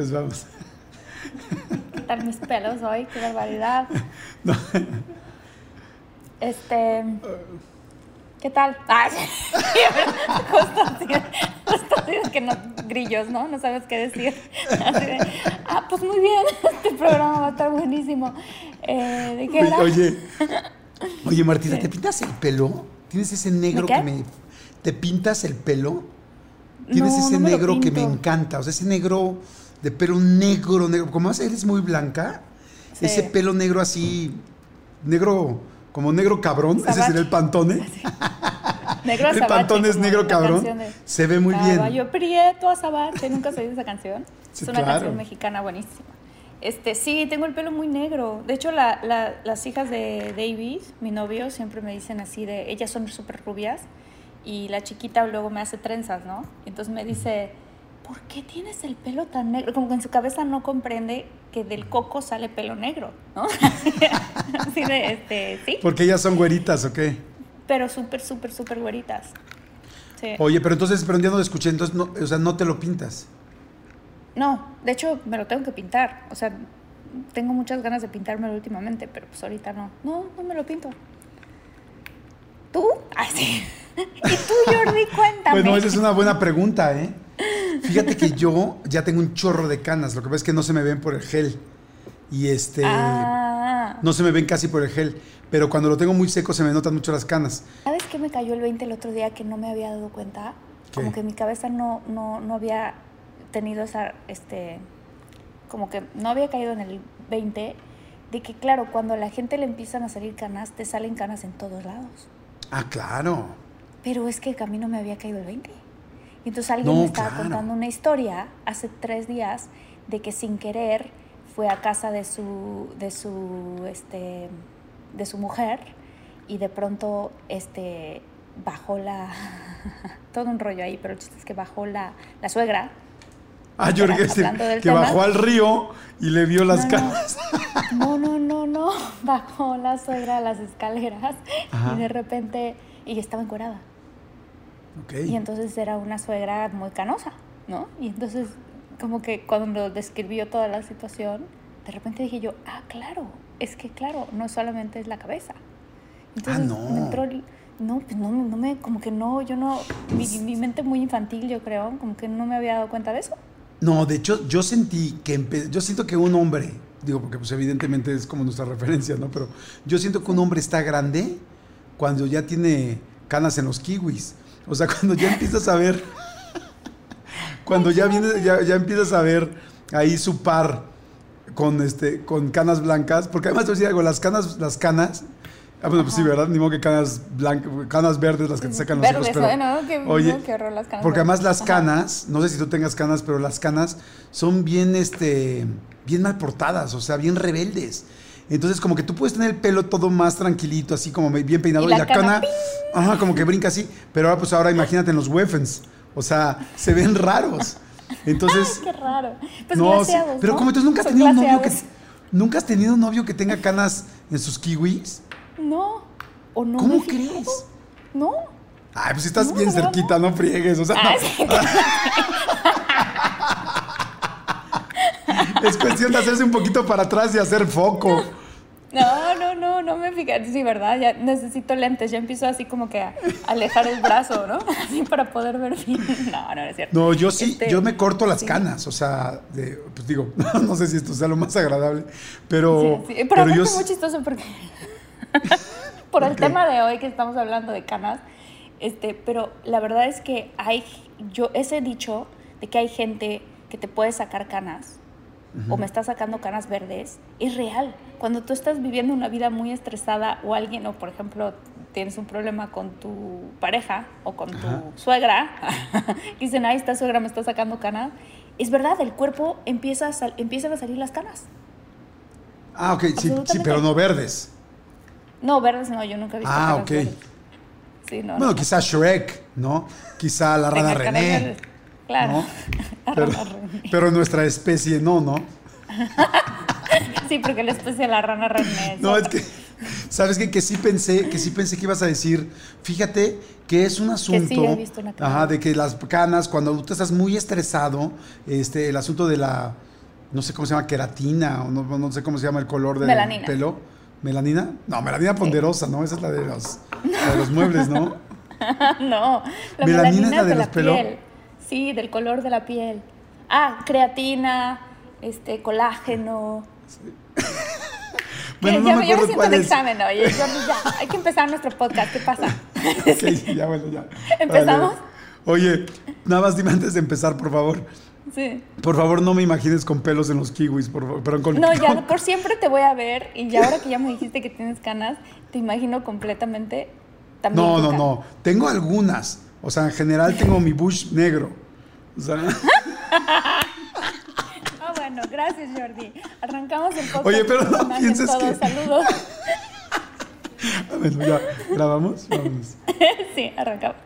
Pues vamos. ¿Qué tal mis pelos hoy? ¡Qué barbaridad! Este. ¿Qué tal? Ah, justo así, justo así es que no, grillos, ¿no? No sabes qué decir. Así de, ah, pues muy bien, este programa va a estar buenísimo. Eh, ¿De qué era? Oye, oye Martina, ¿te pintas el pelo? ¿Tienes ese negro que me... ¿Te pintas el pelo? Tienes No, ese no negro que me encanta, o sea, ese negro de pelo negro, negro. Como eres muy blanca, Sí. ese pelo negro así, negro, como negro cabrón, ese Sabache. sería el pantone. Negro el pantón es negro cabrón. de Se ve muy bien. Caballo prieto azabache. ¿Nunca has oído esa canción? Sí, es una claro. canción mexicana buenísima. Este, sí, tengo el pelo muy negro. De hecho, la- la- las hijas de David, mi novio, siempre me dicen así de, ellas son súper rubias y la chiquita luego me hace trenzas, ¿no? Entonces me dice, ¿por qué tienes el pelo tan negro? Como que en su cabeza no comprende que del coco sale pelo negro, ¿no? así de, este, sí, Porque ellas son güeritas, ¿o qué? pero súper, súper, súper güeritas. Sí. Oye, pero entonces, pero un día no lo escuché, entonces, no, o sea, no te lo pintas. No, de hecho me lo tengo que pintar. O sea, tengo muchas ganas de pintármelo últimamente, pero pues ahorita no. No, no me lo pinto. ¿Tú? Ay, sí. ¿Y tú, Jordi? Cuéntame. Bueno, esa es una buena pregunta, ¿eh? Fíjate que yo ya tengo un chorro de canas, lo que pasa es que no se me ven por el gel. Y este, Ah, no se me ven casi por el gel, pero cuando lo tengo muy seco se me notan mucho las canas. ¿sabes qué me cayó el 20 el otro día que no me había dado cuenta? Como que mi cabeza no, no, no había tenido esa, este, como que no había caído en el 20 de que, claro, cuando a la gente le empiezan a salir canas, te salen canas en todos lados. Ah, claro. Pero es que a mí no me había caído el 20. Y entonces alguien No, me estaba claro. contando una historia hace tres días de que sin querer fue a casa de su, de su, este, de su mujer y de pronto este, bajó la... todo un rollo ahí, pero el chiste es que bajó la, la suegra. Ah, creo que, este- que tema. bajó al río y le vio las No, no. canas. No, no, no, no. Bajó la suegra a las escaleras Ajá. y de repente... Y estaba encuerada. Ok. Y entonces era una suegra muy canosa, ¿no? Y entonces, como que cuando describió toda la situación, de repente dije yo, ah, claro, es que claro, no solamente es la cabeza. Entonces Ah, no. me entró el- no, pues no, no me, como que no, yo no, mi, mi mente muy infantil, yo creo, como que no me había dado cuenta de eso. No, de hecho, yo sentí que yo siento que un hombre, digo, porque pues evidentemente es como nuestra referencia, ¿no? Pero yo siento que un hombre está grande cuando ya tiene canas en los kiwis. O sea, cuando ya empiezas a ver, cuando ya viene, ya, ya empiezas a ver ahí su par con este, con canas blancas, porque además te voy a decir algo, las canas, las canas, ah, bueno, pues sí, ¿verdad? Ni modo que canas blancas, canas verdes las que te sacan los Verdes, hijos, pero, ¿no? Qué- oye, qué horror las canas porque además las Ajá. canas, no sé si tú tengas canas, pero las canas son bien, este, bien mal portadas, o sea, bien rebeldes. Entonces, como que tú puedes tener el pelo todo más tranquilito, así como bien peinado, Y y la cana, cana, ajá, como que brinca así. Pero ahora, pues ahora imagínate en los Weffens, o sea, se ven raros. Entonces, Qué raro. Pues no, sí, pero ¿no? como entonces nunca has Son tenido un novio que, nunca has tenido un novio que tenga canas en sus kiwis. No. ¿O no ¿Cómo crees? No. Ay, pues estás No, bien cerquita, no friegues, o sea, Ah, no. sí. es cuestión de hacerse un poquito para atrás y hacer foco. No, no, no, no me fijé. Sí, ¿verdad? Ya necesito lentes. Ya empiezo así como que a alejar el brazo, ¿no? Así para poder ver bien. No, no, es cierto. No, yo sí, Este, yo me corto las sí. canas, o sea, de- pues digo, no sé si esto sea lo más agradable, pero, Sí, sí. Pero, pero yo es muy chistoso porque por el tema de hoy que estamos hablando de canas, este, pero la verdad es que hay, yo, ese dicho de que hay gente que te puede sacar canas o me está sacando canas verdes, es real. Cuando tú estás viviendo una vida muy estresada o alguien, o por ejemplo, tienes un problema con tu pareja o con tu suegra, dicen, ay, esta suegra me está sacando canas, es verdad, el cuerpo empieza a, empiezan a salir las canas. Ah, ok, sí, sí, pero no verdes. No, verdes no, yo nunca he visto Ah, ok. Sí, no, bueno, quizá Shrek, ¿no? Quizá la rana René. Claro. Pero, pero, nuestra especie no, ¿no? sí, porque la especie de la rana René. no, es que ¿Sabes qué? Que sí pensé, que sí pensé que ibas a decir, fíjate que es un asunto ajá, de que las canas, cuando tú estás muy estresado, este, el asunto de la, no sé cómo se llama, queratina, o no, sé cómo se llama el color del pelo. ¿Melanina? No, melanina ponderosa, ¿no? Esa es la de los, de los muebles, ¿no? no, la melanina, es la de, los pelos. Sí, del color de la piel. Ah, creatina, este, colágeno. Sí. Bueno, ya, me siento en examen, oye, ya, hay que empezar nuestro podcast, ¿qué pasa? ok, ya, bueno, ya. ¿Empezamos? Oye, nada más dime antes de empezar, por favor. Sí. Por favor, no me imagines con pelos en los kiwis, por favor. Pero con, no, ya por siempre te voy a ver y ya ahora que ya me dijiste que tienes canas, te imagino completamente también. No, no, no. Tengo algunas. O sea, en general tengo mi bush negro. O sea. bueno, gracias Jordi. Arrancamos el podcast. Oye, pero no pienses que... Saludos. bueno, ya, ¿grabamos? Vamos. sí, arrancamos.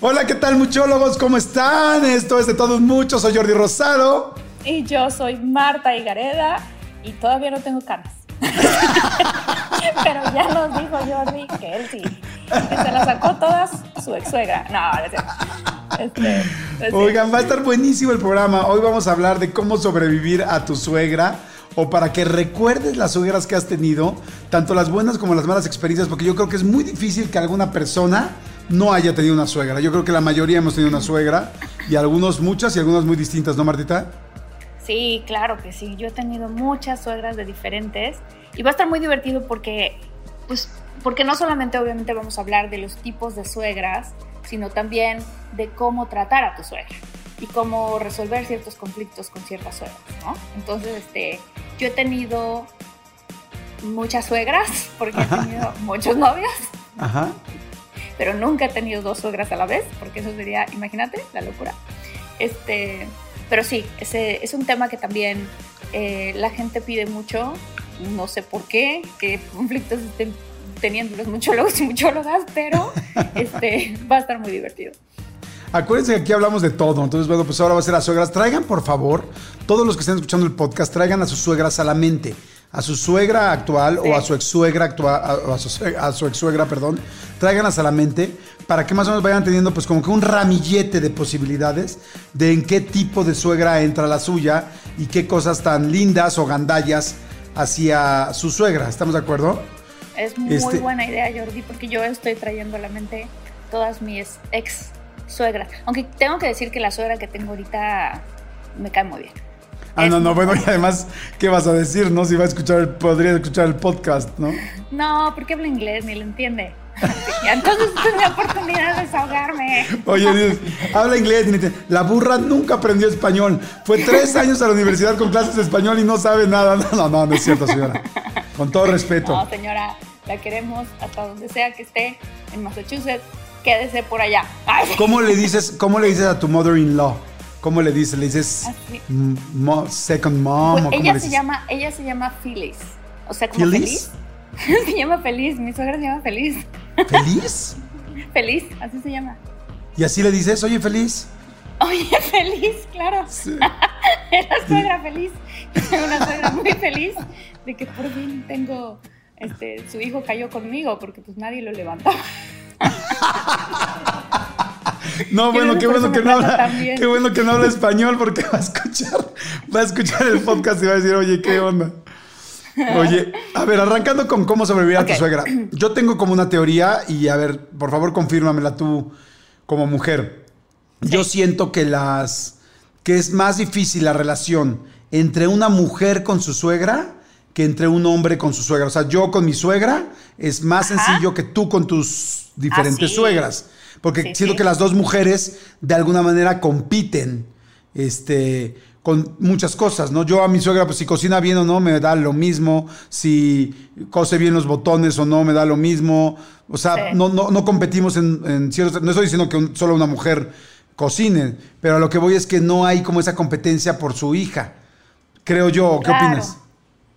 Hola, ¿qué tal muchólogos? ¿Cómo están? Esto es de todos muchos. Soy Jordi Rosado. Y yo soy Marta Higareda y todavía no tengo canas. Pero ya nos dijo Jordi que él sí. Que se la sacó todas su ex suegra. No, este, pues Oigan, va a estar buenísimo el programa. Hoy vamos a hablar de cómo sobrevivir a tu suegra o para que recuerdes las suegras que has tenido, tanto las buenas como las malas experiencias, porque yo creo que es muy difícil que alguna persona no haya tenido una suegra. Yo creo que la mayoría hemos tenido una suegra y algunos muchas y algunas muy distintas, ¿no, Martita? Sí, claro que sí. Yo he tenido muchas suegras de diferentes y va a estar muy divertido porque, pues, porque no solamente obviamente vamos a hablar de los tipos de suegras, sino también de cómo tratar a tu suegra y cómo resolver ciertos conflictos con ciertas suegras, ¿no? Entonces, este, yo he tenido muchas suegras porque he tenido muchos novios. Ajá. Pero nunca he tenido dos suegras a la vez, porque eso sería, imagínate, la locura. Este, pero sí, ese es un tema que también eh, la gente pide mucho. No sé por qué, qué conflictos estén teniendo los muchólogos y muchólogas, pero este, va a estar muy divertido. Acuérdense que aquí hablamos de todo. Entonces, bueno, pues ahora va a ser las suegras. Traigan, por favor, todos los que estén escuchando el podcast, traigan a sus suegras a la mente. A su suegra actual o a su ex suegra actual, a su, a su ex suegra, perdón, tráiganlas a la mente para que más o menos vayan teniendo pues como que un ramillete de posibilidades de en qué tipo de suegra entra la suya y qué cosas tan lindas o gandallas hacia su suegra. ¿Estamos de acuerdo? Es muy este buena idea, Jordi, porque yo estoy trayendo a la mente todas mis ex suegras. Aunque tengo que decir que la suegra que tengo ahorita me cae muy bien. Ah, no, no, bueno, y además, ¿qué vas a decir, no? Si va a escuchar, podría escuchar el podcast, ¿no? No, porque habla inglés, ni lo entiende. Entonces es mi oportunidad de desahogarme. Oye, Dios, habla inglés. La burra nunca aprendió español. Fue tres años a la universidad con clases de español y no sabe nada. No, no, no, no es cierto, señora. Con todo respeto. No, señora, la queremos hasta donde sea que esté, en Massachusetts. Quédese por allá. ¿Cómo le dices, cómo le dices a tu mother-in-law? ¿Cómo le dices? ¿Le dices second mom? Pues ella, se llama, ella se llama Phyllis. O sea, como ¿Phyllis? feliz. se llama Feliz. Mi suegra se llama Feliz. ¿Feliz? feliz, así se llama. ¿Y así le dices, oye, feliz? Oye, feliz, claro. Sí. Era suegra feliz. Una suegra muy feliz de que por fin tengo, este, su hijo cayó conmigo porque pues nadie lo levantaba. No, bueno, qué bueno que no habla, qué bueno que no habla español porque va a escuchar, va a escuchar el podcast y va a decir, oye, ¿qué onda? Oye, a ver, arrancando con cómo sobrevivir a tu suegra. Yo tengo como una teoría y a ver, por favor, confírmamela tú como mujer. Yo siento que las que es más difícil la relación entre una mujer con su suegra que entre un hombre con su suegra. O sea, yo con mi suegra es más sencillo que tú con tus diferentes suegras. Porque siento que las dos mujeres de alguna manera compiten este, con muchas cosas, ¿no? Yo a mi suegra, pues si cocina bien o no, me da lo mismo, si cose bien los botones o no, me da lo mismo, o sea, no, no, no competimos en, en ciertos, no estoy diciendo que un- solo una mujer cocine, pero a lo que voy es que no hay como esa competencia por su hija, creo yo, ¿qué Claro. opinas?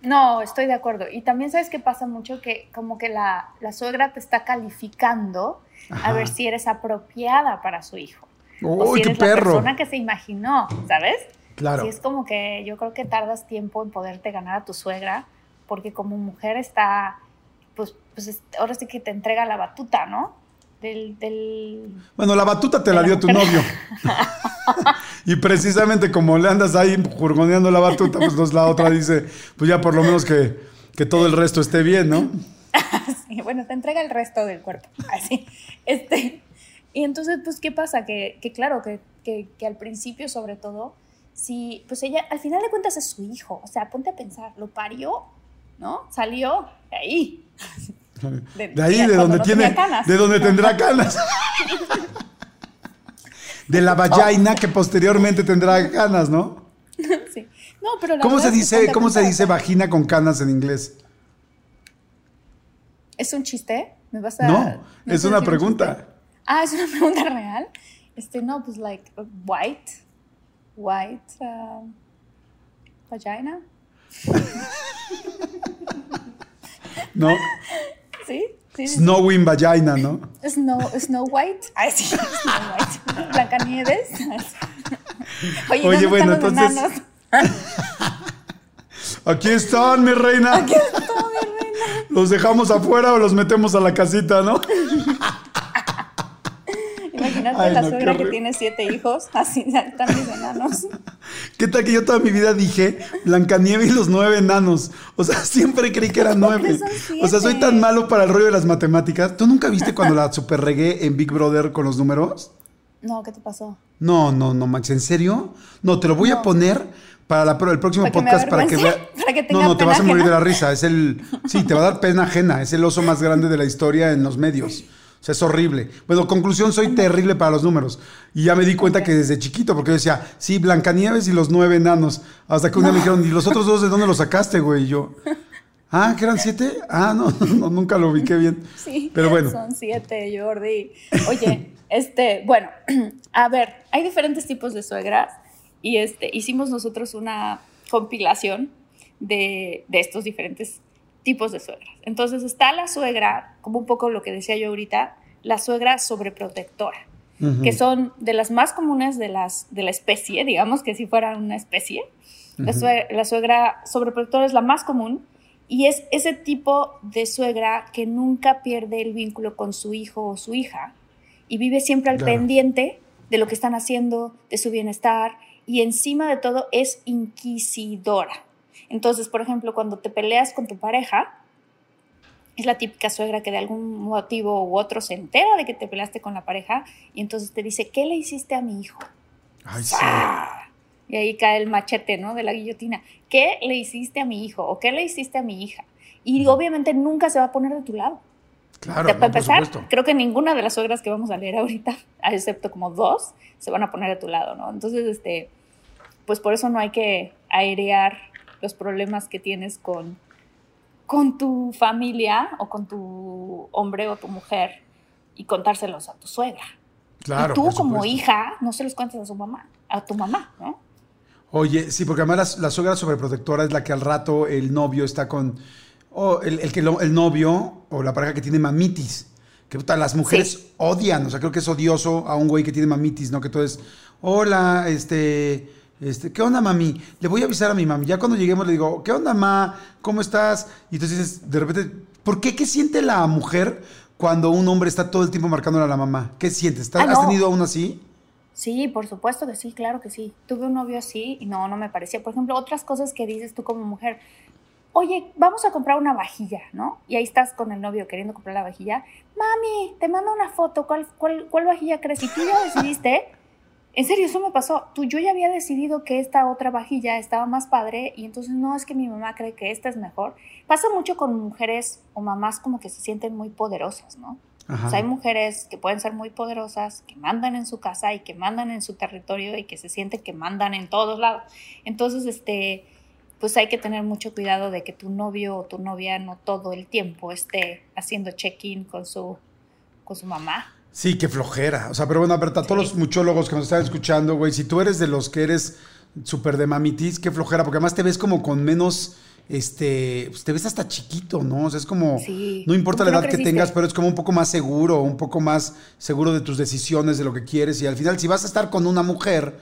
No, estoy de acuerdo. Y también sabes que pasa mucho que como que la, la suegra te está calificando Ajá. a ver si eres apropiada para su hijo. o ¡Uy, si qué eres la perro! persona que se imaginó, ¿sabes? Claro. Sí, es como que yo creo que tardas tiempo en poderte ganar a tu suegra, porque como mujer está, pues, pues es- ahora sí que te entrega la batuta, ¿no? Del, del... Bueno, la batuta te la dio la tu novio. y precisamente como le andas ahí jurgoneando la batuta, pues la otra dice, pues ya por lo menos que, que todo el resto esté bien, ¿no? Sí, bueno, te entrega el resto del cuerpo. Así. Este, y entonces, pues, ¿qué pasa? Que, que claro, que, que, que al principio, sobre todo, si, pues ella, al final de cuentas es su hijo. O sea, ponte a pensar, lo parió, ¿no? Salió de ahí. De- De ahí, de donde no tiene, de donde tendrá canas. De la vagina que posteriormente tendrá canas, ¿no? Sí. No, pero la ¿Cómo se dice, cómo se dice vagina con canas en inglés? ¿Es un chiste? ¿Me vas a.? No, ¿me es una un pregunta. Ah, es una pregunta real. Este, no, pues, like, uh, white. White. um, vagina. ¿No? Sí, sí. sí. Snowing vagina, ¿no? Snow, Snow White. Ay, sí, Snow White. Blancanieves. Oye, Oye, ¿dónde bueno, están entonces- enanos? Aquí están, mi reina. Aquí está mi reina. ¿Los dejamos afuera o los metemos a la casita, no? Imagínate Ay, la no, suegra que tiene siete hijos. Así están mis enanos. ¿Qué tal que yo toda mi vida dije Blancanieves y los nueve enanos? O sea, siempre creí que eran ¿Cómo nueve. O sea, soy tan malo para el rollo de las matemáticas. ¿Tú nunca viste cuando la super regué en Big Brother con los números? No, ¿qué te pasó? No, no, no, Max, ¿en serio? No, te lo voy a poner para la- el próximo ¿Para que me podcast para que vea. ¿Para que no, tenga no, te vas a morir de la risa. Es el. Sí, te va a dar pena ajena. Es el oso más grande de la historia en los medios. O sea, es horrible. Bueno, conclusión, soy terrible para los números. Y ya me di cuenta que desde chiquito, porque yo decía, sí, Blancanieves y los nueve enanos. Hasta que un día me dijeron, ¿y los otros dos de dónde los sacaste, güey? Y yo, ah, ¿que eran siete? Ah, no, no, nunca lo ubiqué bien. Sí, Pero bueno. son siete, Jordi. Oye, este, bueno, a ver, hay diferentes tipos de suegras y este, hicimos nosotros una compilación de, de estos diferentes tipos de suegras. Entonces está la suegra, como un poco lo que decía yo ahorita, la suegra sobreprotectora, Ujú. que son de las más comunes de, las, de la especie, digamos que si fuera una especie. La, sue- la suegra sobreprotectora es la más común y es ese tipo de suegra que nunca pierde el vínculo con su hijo o su hija y vive siempre al Claro. pendiente de lo que están haciendo, de su bienestar y encima de todo es inquisidora. Entonces, por ejemplo, cuando te peleas con tu pareja, es la típica suegra que de algún motivo u otro se entera de que te peleaste con la pareja y entonces te dice, ¿qué le hiciste a mi hijo? Ay, sí. Y ahí cae el machete, ¿no? De la guillotina. ¿Qué le hiciste a mi hijo? ¿O qué le hiciste a mi hija? Y obviamente nunca se va a poner de tu lado. Claro, no, para por empezar, supuesto. creo que ninguna de las suegras que vamos a leer ahorita, excepto como dos, se van a poner de tu lado, ¿no? Entonces, este, pues por eso no hay que airear los problemas que tienes con, con tu familia o con tu hombre o tu mujer y contárselos a tu suegra. Claro, y tú como hija no se los cuentes a su mamá, a tu mamá, ¿no? Oye, sí, porque además la, la suegra sobreprotectora es la que al rato el novio está con. O el, el que lo- el novio o la pareja que tiene mamitis. Que puta, las mujeres Sí. odian. O sea, creo que es odioso a un güey que tiene mamitis, ¿no? Que tú es. Hola, este. Este, ¿qué onda, mami? Le voy a avisar a mi mami. Ya cuando lleguemos le digo, ¿qué onda, ma? ¿Cómo estás? Y entonces dices, de repente, ¿por qué? ¿Qué siente la mujer cuando un hombre está todo el tiempo marcándole a la mamá? ¿Qué sientes? ¿Estás- Ah, ¿Has tenido aún así? Sí, por supuesto que sí, claro que sí. Tuve un novio así y no, no me parecía. Por ejemplo, otras cosas que dices tú como mujer. Oye, vamos a comprar una vajilla, ¿no? Y ahí estás con el novio queriendo comprar la vajilla. Mami, te mando una foto. ¿Cuál, cuál, cuál vajilla crees? Y tú ya decidiste. En serio, eso me pasó. Tú, yo ya había decidido que esta otra vajilla estaba más padre y entonces no es que mi mamá cree que esta es mejor. Pasa mucho con mujeres o mamás como que se sienten muy poderosas, ¿no? O sea, hay mujeres que pueden ser muy poderosas, que mandan en su casa y que mandan en su territorio y que se sienten que mandan en todos lados. Entonces, este, pues hay que tener mucho cuidado de que tu novio o tu novia no todo el tiempo esté haciendo check-in con su, con su mamá. Sí, qué flojera. O sea, pero bueno, a todos los muchólogos que nos están escuchando, güey, si tú eres de los que eres súper de mamitis, qué flojera, porque además te ves como con menos este, pues te ves hasta chiquito, ¿no? O sea, es como, no importa la edad que tengas, pero es como un poco más seguro, un poco más seguro de tus decisiones, de lo que quieres. Y al final, si vas a estar con una mujer,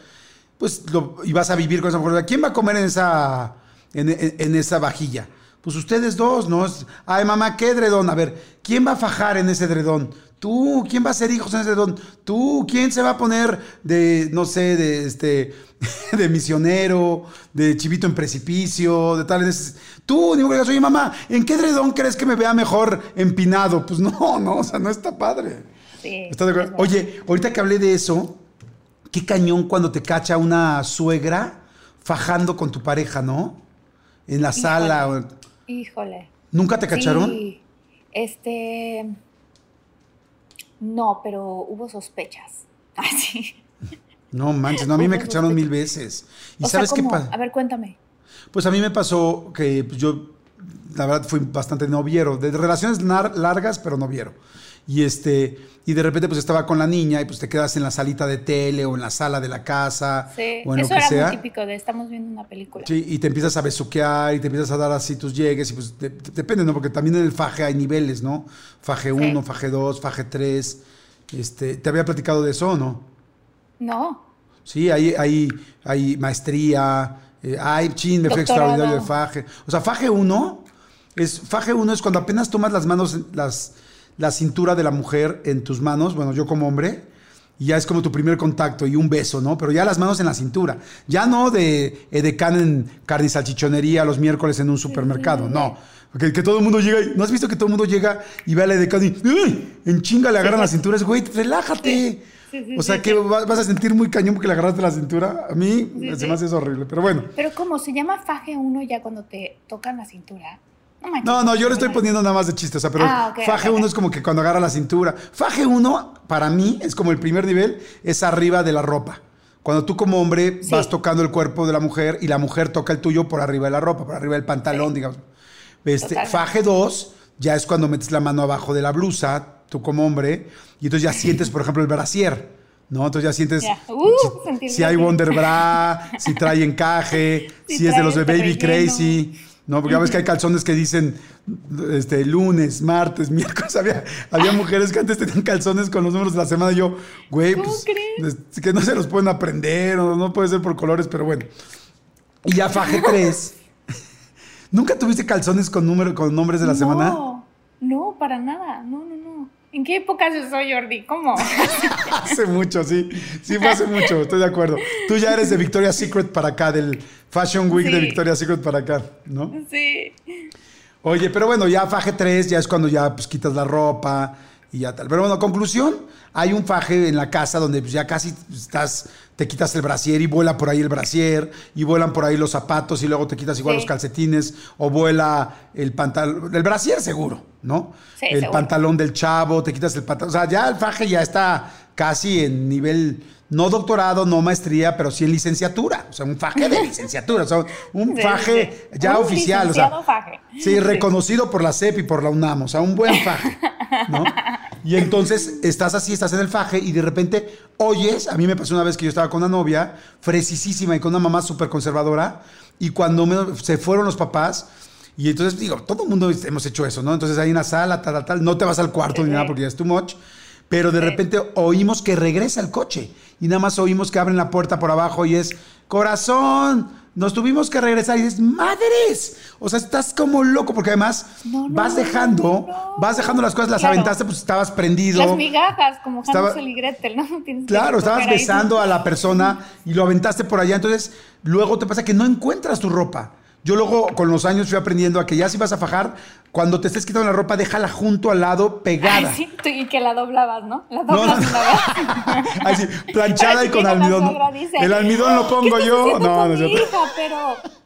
pues, y vas a vivir con esa mujer, ¿quién va a comer en esa, en, esa vajilla? Pues ustedes dos, ¿no? Ay, mamá, ¿qué edredón? A ver, ¿quién va a fajar en ese edredón? Tú, ¿quién va a ser hijos en ese edredón? Tú, ¿quién se va a poner de, no sé, de este de misionero, de chivito en precipicio, de tal. Tú, digo, oye mamá, ¿en qué dredón crees que me vea mejor empinado? Pues no, no, o sea, no está padre. Sí, oye, ahorita que hablé de eso, qué cañón cuando te cacha una suegra fajando con tu pareja, ¿no? En la sala. Híjole. ¿Nunca te cacharon? Sí. Este. No, pero hubo sospechas. Así. No manches, no, a mí me cacharon mil veces. ¿Y sabes qué pasa? A ver, cuéntame. Pues a mí me pasó que pues, yo, la verdad, fui bastante noviero, de relaciones largas, pero noviero. Y este, y de repente pues estaba con la niña y pues te quedas en la salita de tele o en la sala de la casa sí, o en eso lo que era sea. muy típico de estamos viendo una película. Sí, y te empiezas a besuquear y te empiezas a dar así tus llegues y pues depende, ¿no? Porque también en el faje hay niveles, ¿no? Faje 1, faje 2, faje 3. Este, ¿te había platicado de eso o no? No. Sí, hay, hay, hay maestría, eh, hay chin, me fue extraordinario de Faje. O sea, Faje 1 es, Faje 1 es cuando apenas tomas las manos, las, la cintura de la mujer en tus manos, bueno, yo como hombre, y ya es como tu primer contacto y un beso, ¿no? Pero ya las manos en la cintura. Ya no de edecán en carne y salchichonería los miércoles en un supermercado, no. Que, que, todo el mundo llega y, ¿no has visto que todo el mundo llega y ve a la edecán y en chinga le agarran las cinturas? Güey, relájate o sea que vas a sentir muy cañón porque le agarraste la cintura. A mí se me hace eso horrible, pero bueno. Pero como se llama faje uno ya cuando te tocan la cintura. No, no, yo le estoy poniendo nada más de chiste, o sea, pero ah, faje uno es como que cuando agarra la cintura. Faje uno, para mí, es como el primer nivel, es arriba de la ropa. Cuando tú como hombre vas tocando el cuerpo de la mujer y la mujer toca el tuyo por arriba de la ropa, por arriba del pantalón, digamos. Este, faje 2 ya es cuando metes la mano abajo de la blusa, tú como hombre, y entonces ya sientes, por ejemplo, el brasier, ¿no? Entonces ya sientes uh, si, hay Wonder Bra, si trae encaje, si, es de los de Baby Crazy. No, porque ya ves que hay calzones que dicen este, lunes, martes, miércoles. Había, había mujeres que antes tenían calzones con los números de la semana. Y yo, güey, pues, que no se los pueden aprender, o no puede ser por colores, pero bueno. Y ya faje 3. ¿Nunca tuviste calzones con, número, con nombres de la semana? No, no, para nada. No. ¿En qué época soy Jordi? ¿Cómo? hace mucho, sí. Sí, fue hace mucho, estoy de acuerdo. Tú ya eres de Victoria's Secret para acá, del Fashion Week de Victoria's Secret para acá, ¿no? Sí. Oye, pero bueno, ya faje 3 ya es cuando ya pues, quitas la ropa y ya tal. Pero bueno, conclusión, hay un faje en la casa donde pues, ya casi estás te quitas el brasier y vuela por ahí el brasier, y vuelan por ahí los zapatos, y luego te quitas igual los calcetines, o vuela el pantalón, el brasier seguro, ¿no? Sí, el pantalón del chavo, te quitas el pantalón. O sea, ya el faje ya está casi en nivel, no doctorado, no maestría, pero sí en licenciatura. O sea, un faje de licenciatura. O sea, un faje ya oficial. O sea, faje. Sí, reconocido por la CEP y por la UNAM. O sea, un buen faje, ¿no? Y entonces estás así, estás en el faje y de repente oyes, a mí me pasó una vez que yo estaba con una novia, fresísima y con una mamá súper conservadora, y cuando se fueron los papás, y entonces digo, todo el mundo hemos hecho eso, ¿no? Entonces hay una sala, tal, tal, tal, no te vas al cuarto ni nada porque ya es too much, pero de repente oímos que regresa el coche y nada más oímos que abren la puerta por abajo y es, corazón, nos tuvimos que regresar y dices, madres, o sea, estás como loco porque además vas dejando, vas dejando las cosas, las aventaste, pues estabas prendido. Las migajas, como Hansel y Gretel, ¿no? claro, estabas besando a la persona y lo aventaste por allá, entonces luego te pasa que no encuentras tu ropa. Yo luego con los años fui aprendiendo a que ya si vas a fajar, cuando te estés quitando la ropa, déjala junto al lado, pegada. Ay, sí, y que la doblabas, ¿no? La doblabas no. una vez. Así, planchada y con almidón. dice, El almidón lo "¿Qué pongo yo. No, con no mi hija? Pero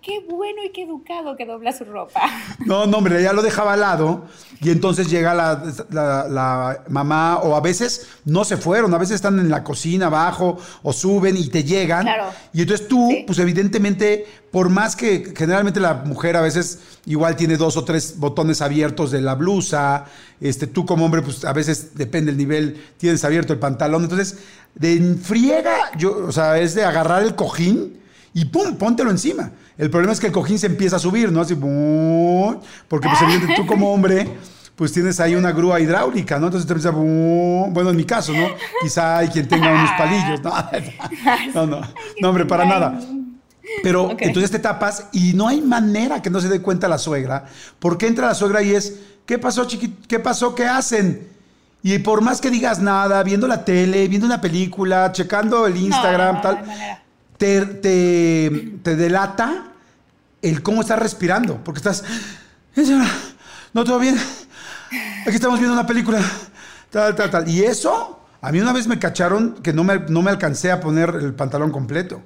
qué bueno y qué educado que dobla su ropa. No, no, hombre, ya lo dejaba al lado y entonces llega la, la- la mamá o a veces no se fueron, a veces están en la cocina abajo o suben y te llegan. Claro. Y entonces tú, Sí. pues evidentemente, por más que generalmente la mujer a veces igual tiene dos o tres botones abiertos de la blusa, este, tú como hombre, pues a veces depende del nivel, tienes abierto el pantalón. Entonces, de friega, yo, o sea, es de agarrar el cojín y pum, póntelo encima. El problema es que el cojín se empieza a subir, ¿no? Así, ¡bum! porque pues evidentemente tú como hombre, pues tienes ahí una grúa hidráulica, ¿no? Entonces te empieza, bueno, en mi caso, ¿no? Quizá hay quien tenga unos palillos, ¿no? No, no, no, hombre, para nada. Pero entonces te tapas y no hay manera que no se dé cuenta la suegra, porque entra la suegra y es, ¿qué pasó, chiquito? ¿Qué pasó? ¿Qué hacen? Y por más que digas nada, viendo la tele, viendo una película, checando el Instagram, no, tal, te, te, te delata el cómo estás respirando, porque estás, "Eh, señora, no, todo bien, aquí estamos viendo una película, tal, tal, tal. Y eso, a mí una vez me cacharon que no me, no me alcancé a poner el pantalón completo.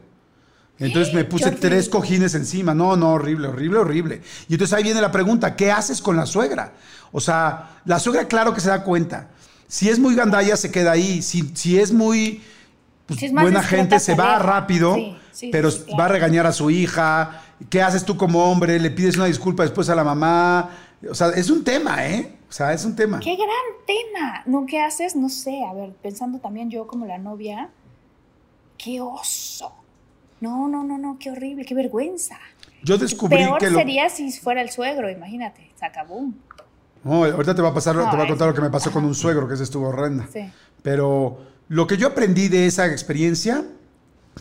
Entonces me puse tres cojines encima. No, no, horrible, horrible, horrible. Y entonces ahí viene la pregunta, ¿qué haces con la suegra? O sea, la suegra claro que se da cuenta. Si es muy gandalla, se queda ahí. Si, si es muy pues, Si es más buena gente, se va rápido, Sí, sí, pero sí, va a regañar a su hija. ¿Qué haces tú como hombre? Le pides una disculpa después a la mamá. O sea, es un tema, ¿eh? O sea, es un tema. ¡Qué gran tema! ¿No qué haces? No sé, a ver, pensando también yo como la novia, ¡qué oso! No, no, no, no, qué horrible, qué vergüenza. Yo descubrí Peor que lo... sería si fuera el suegro, imagínate, se acabó. No, ahorita te va a pasar, No, te voy a contar lo que me pasó con un suegro, que ese estuvo horrenda. Sí. Pero lo que yo aprendí de esa experiencia,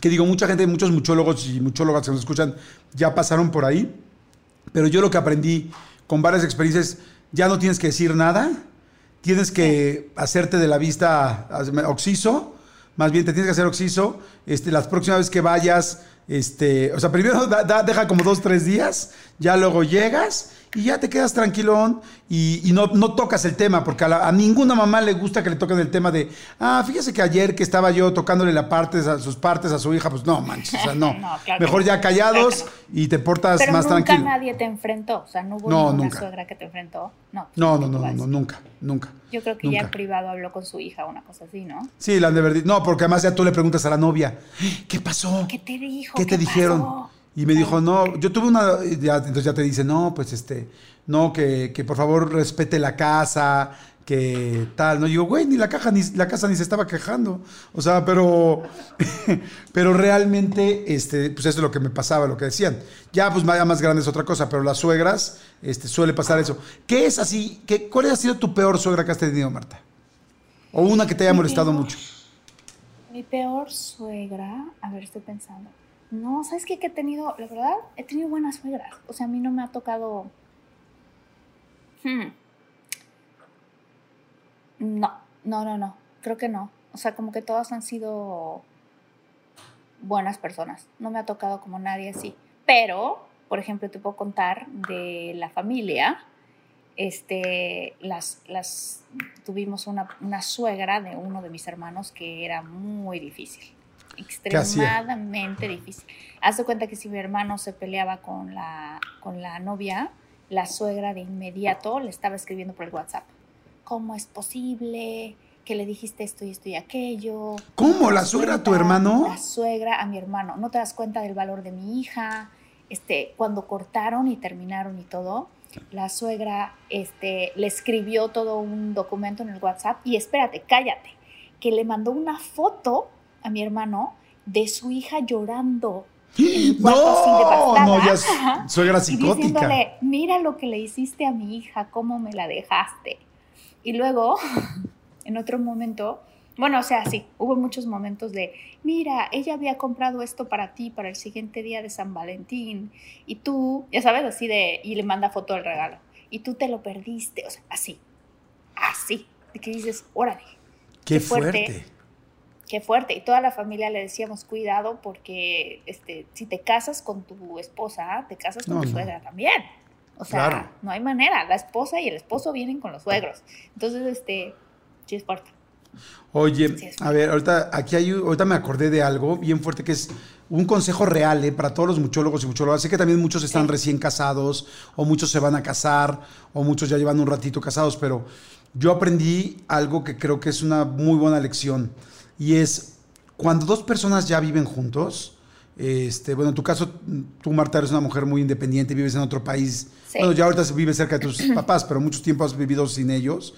que digo, mucha gente, muchos muchólogos y muchólogas que nos escuchan ya pasaron por ahí, pero yo lo que aprendí con varias experiencias, ya no tienes que decir nada, tienes que hacerte de la vista oxiso, más bien te tienes que hacer oxiso, este, las próximas veces que vayas, este, o sea, primero da- da- deja como dos, tres días, ya luego llegas y ya te quedas tranquilón y, y no, no tocas el tema, porque a, la- a ninguna mamá le gusta que le toquen el tema de, ah, fíjese que ayer que estaba yo tocándole la parte, a sus partes a su hija, pues no, manches, o sea, no. No, claro Mejor ya callados Claro y te portas Pero más nunca tranquilo. nadie te enfrentó, o sea, no hubo No, ninguna nunca. suegra que te enfrentó. No, No, no, no, no, nunca, nunca. Yo creo que ya en nunca. privado habló con su hija, una cosa así, ¿no? Sí, la han de verdad. No, porque además ya tú le preguntas a la novia, ¿qué pasó? ¿Qué te dijo? ¿Qué te dijeron? Y me dijo, no, yo tuve una, ya, entonces ya te dice, no, pues este, no, que, que por favor respete la casa, que tal, no, Y digo, güey, ni la caja, ni la casa ni se estaba quejando, o sea, pero, pero realmente, este, pues eso es lo que me pasaba, lo que decían. Ya, pues ya más grande es otra cosa, pero las suegras, este, suele pasar eso. ¿Qué es así? ¿Qué, ¿Cuál ha sido tu peor suegra que has tenido, Marta? O una que te haya molestado peor. mucho. Mi peor suegra, a ver, estoy pensando. No, ¿sabes qué? Que he tenido, la verdad, he tenido buenas suegras. O sea, a mí no me ha tocado... Hmm. No, no, no, no. Creo que no. O sea, como que todas han sido buenas personas. No me ha tocado como nadie así. Pero, por ejemplo, te puedo contar de la familia. Este, las, las, tuvimos una, una suegra de uno de mis hermanos que era muy difícil. Extremadamente difícil. Haz de cuenta que si mi hermano se peleaba con la, con la novia, la suegra de inmediato le estaba escribiendo por el WhatsApp. ¿Cómo es posible que le dijiste esto y esto y aquello? ¿Cómo? ¿No te ¿La suegra a tu hermano? La suegra a mi hermano. ¿No te das cuenta del valor de mi hija? Este, cuando cortaron y terminaron y todo, la suegra este, le escribió todo un documento en el WhatsApp y espérate, cállate, que le mandó una foto a mi hermano de su hija llorando. en el cuarto así No, no, ya es suegra Y psicótica. diciéndole, mira lo que le hiciste a mi hija, cómo me la dejaste. Y luego, en otro momento, bueno, o sea, sí, hubo muchos momentos de, mira, ella había comprado esto para ti para el siguiente día de San Valentín, y tú, ya sabes, así de, y le manda foto del regalo, y tú te lo perdiste, o sea, así, así, de que dices, órale, Qué qué fuerte. fuerte. Qué fuerte. Y toda la familia le decíamos, cuidado, porque este, si te casas con tu esposa, te casas con No, tu no. suegra también. O sea, no hay manera. La esposa y el esposo vienen con los suegros. Entonces, este, sí es fuerte. Oye, a ver, ahorita aquí hay, ahorita me acordé de algo bien fuerte que es un consejo real ¿eh? para todos los muchólogos y muchólogas. Sé que también muchos están recién casados, o muchos se van a casar, o muchos ya llevan un ratito casados, pero yo aprendí algo que creo que es una muy buena lección. Y es cuando dos personas ya viven juntos, este, bueno, en tu caso, tú, Marta, eres una mujer muy independiente, vives en otro país. Bueno, ya ahorita vives cerca de tus papás, pero mucho tiempo has vivido sin ellos.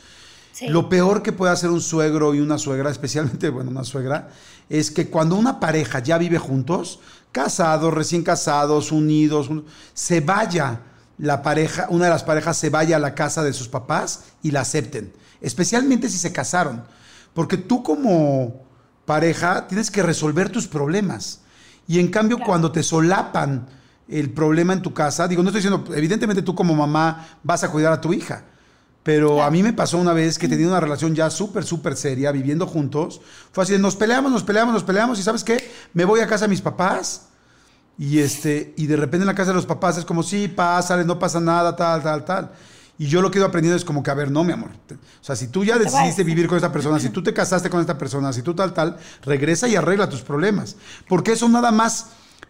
Lo peor que puede hacer un suegro y una suegra, especialmente, bueno, una suegra, es que cuando una pareja ya vive juntos, casados, recién casados, unidos, se vaya la pareja, una de las parejas se vaya a la casa de sus papás y la acepten, especialmente si se casaron, porque tú como pareja tienes que resolver tus problemas. Y en cambio, cuando te solapan el problema en tu casa, digo, no estoy diciendo, evidentemente tú como mamá vas a cuidar a tu hija, pero a mí me pasó una vez que tenía una relación ya súper, súper seria, viviendo juntos. Fue así, nos peleamos, nos peleamos, nos peleamos y ¿sabes qué? Me voy a casa de mis papás y, este, y de repente en la casa de los papás es como, sí, pásale, no pasa nada, tal, tal, tal. Y yo lo que he ido aprendiendo es como que, a ver, no, mi amor. O sea, si tú ya decidiste vivir con esta persona, si tú te casaste con esta persona, si tú tal, tal, regresa y arregla tus problemas. Porque eso nada más,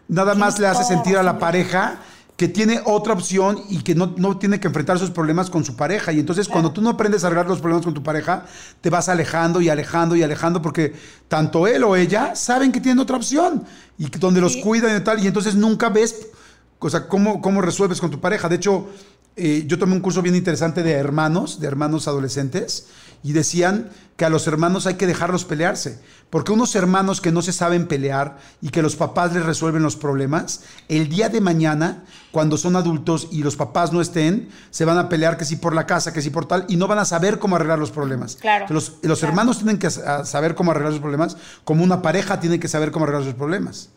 nada más le hace sentir a la pareja que tiene otra opción y que no, no, tiene que enfrentar sus problemas con su pareja. Y entonces cuando tú no aprendes a arreglar los problemas con tu pareja, te vas alejando y alejando y alejando porque tanto él o ella saben que tienen otra opción y que donde los cuidan y tal. Y entonces nunca ves o sea, cómo, cómo resuelves con tu pareja. De hecho, eh, yo tomé un curso bien interesante de hermanos, de hermanos adolescentes, y decían que a los hermanos hay que dejarlos pelearse, porque unos hermanos que no se saben pelear y que los papás les resuelven los problemas, el día de mañana, cuando son adultos y los papás no estén, se van a pelear que si por la casa, que si por tal, y no van a saber cómo arreglar los problemas. Claro. Los, los hermanos tienen que saber cómo arreglar sus problemas, como una pareja tiene que saber cómo arreglar sus problemas.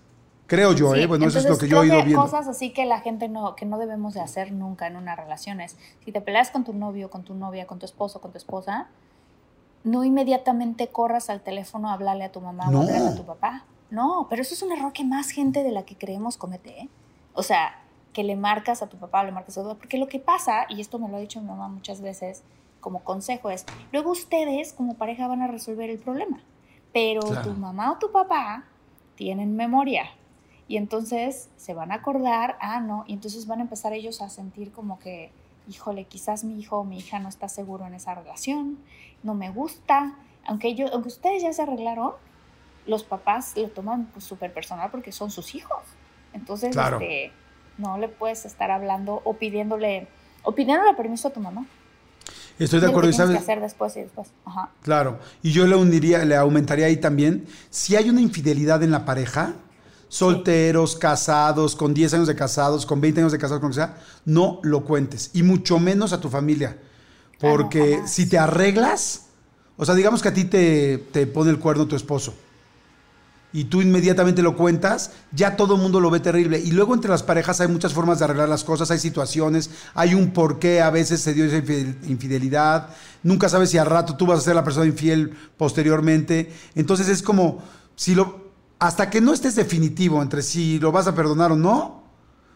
Creo yo, ¿eh? Bueno, eso es lo que yo he oído viendo. cosas así que la gente no, que no debemos de hacer nunca en una relación es, si te peleas con tu novio, con tu novia, con tu esposo, con tu esposa, no inmediatamente corras al teléfono a hablarle a tu mamá o a a tu papá. No, pero eso es un error que más gente de la que creemos comete, ¿eh? O sea, que le marcas a tu papá le marcas a tu papá, porque lo que pasa, y esto me lo ha dicho mi mamá muchas veces como consejo, es, luego ustedes como pareja van a resolver el problema, pero tu mamá o tu papá tienen memoria, y entonces se van a acordar, ah, no, y entonces van a empezar ellos a sentir como que, híjole, quizás mi hijo o mi hija no está seguro en esa relación, no me gusta, aunque, ellos, aunque ustedes ya se arreglaron, los papás lo toman pues, súper personal porque son sus hijos. Entonces, este, no le puedes estar hablando o pidiéndole, o pidiéndole permiso a tu mamá. Estoy de acuerdo, y sabes. Que hacer después y después. Ajá. Claro, y yo le uniría, le aumentaría ahí también, si hay una infidelidad en la pareja, solteros, casados, con 10 años de casados, con 20 años de casados, con lo que sea, no lo cuentes. Y mucho menos a tu familia. Porque si te arreglas, o sea, digamos que a ti te, te pone el cuerno tu esposo y tú inmediatamente lo cuentas, ya todo el mundo lo ve terrible. Y luego entre las parejas hay muchas formas de arreglar las cosas, hay situaciones, hay un porqué, a veces se dio esa infidelidad, nunca sabes si al rato tú vas a ser la persona infiel posteriormente. Entonces es como, si lo, hasta que no estés definitivo entre si lo vas a perdonar o no,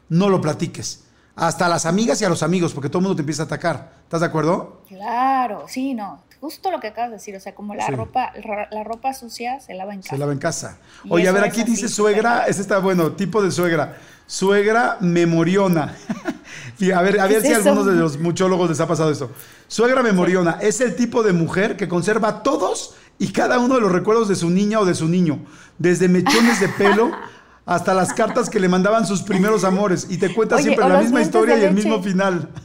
no lo platiques. Hasta a las amigas y a los amigos, porque todo el mundo te empieza a atacar. ¿Estás de acuerdo? Claro, sí, no. Justo lo que acabas de decir, o sea, como la ropa, la ropa sucia se lava en casa. Se lava en casa. Oye, a ver, aquí dice suegra, es esta, bueno, tipo de suegra. Suegra memoriona. y a ver, a ver si a algunos de los muchólogos les ha pasado esto. Suegra memoriona es el tipo de mujer que conserva todos y cada uno de los recuerdos de su niña o de su niño, desde mechones de pelo hasta las cartas que le mandaban sus primeros amores y te cuenta siempre la misma historia y el mismo final.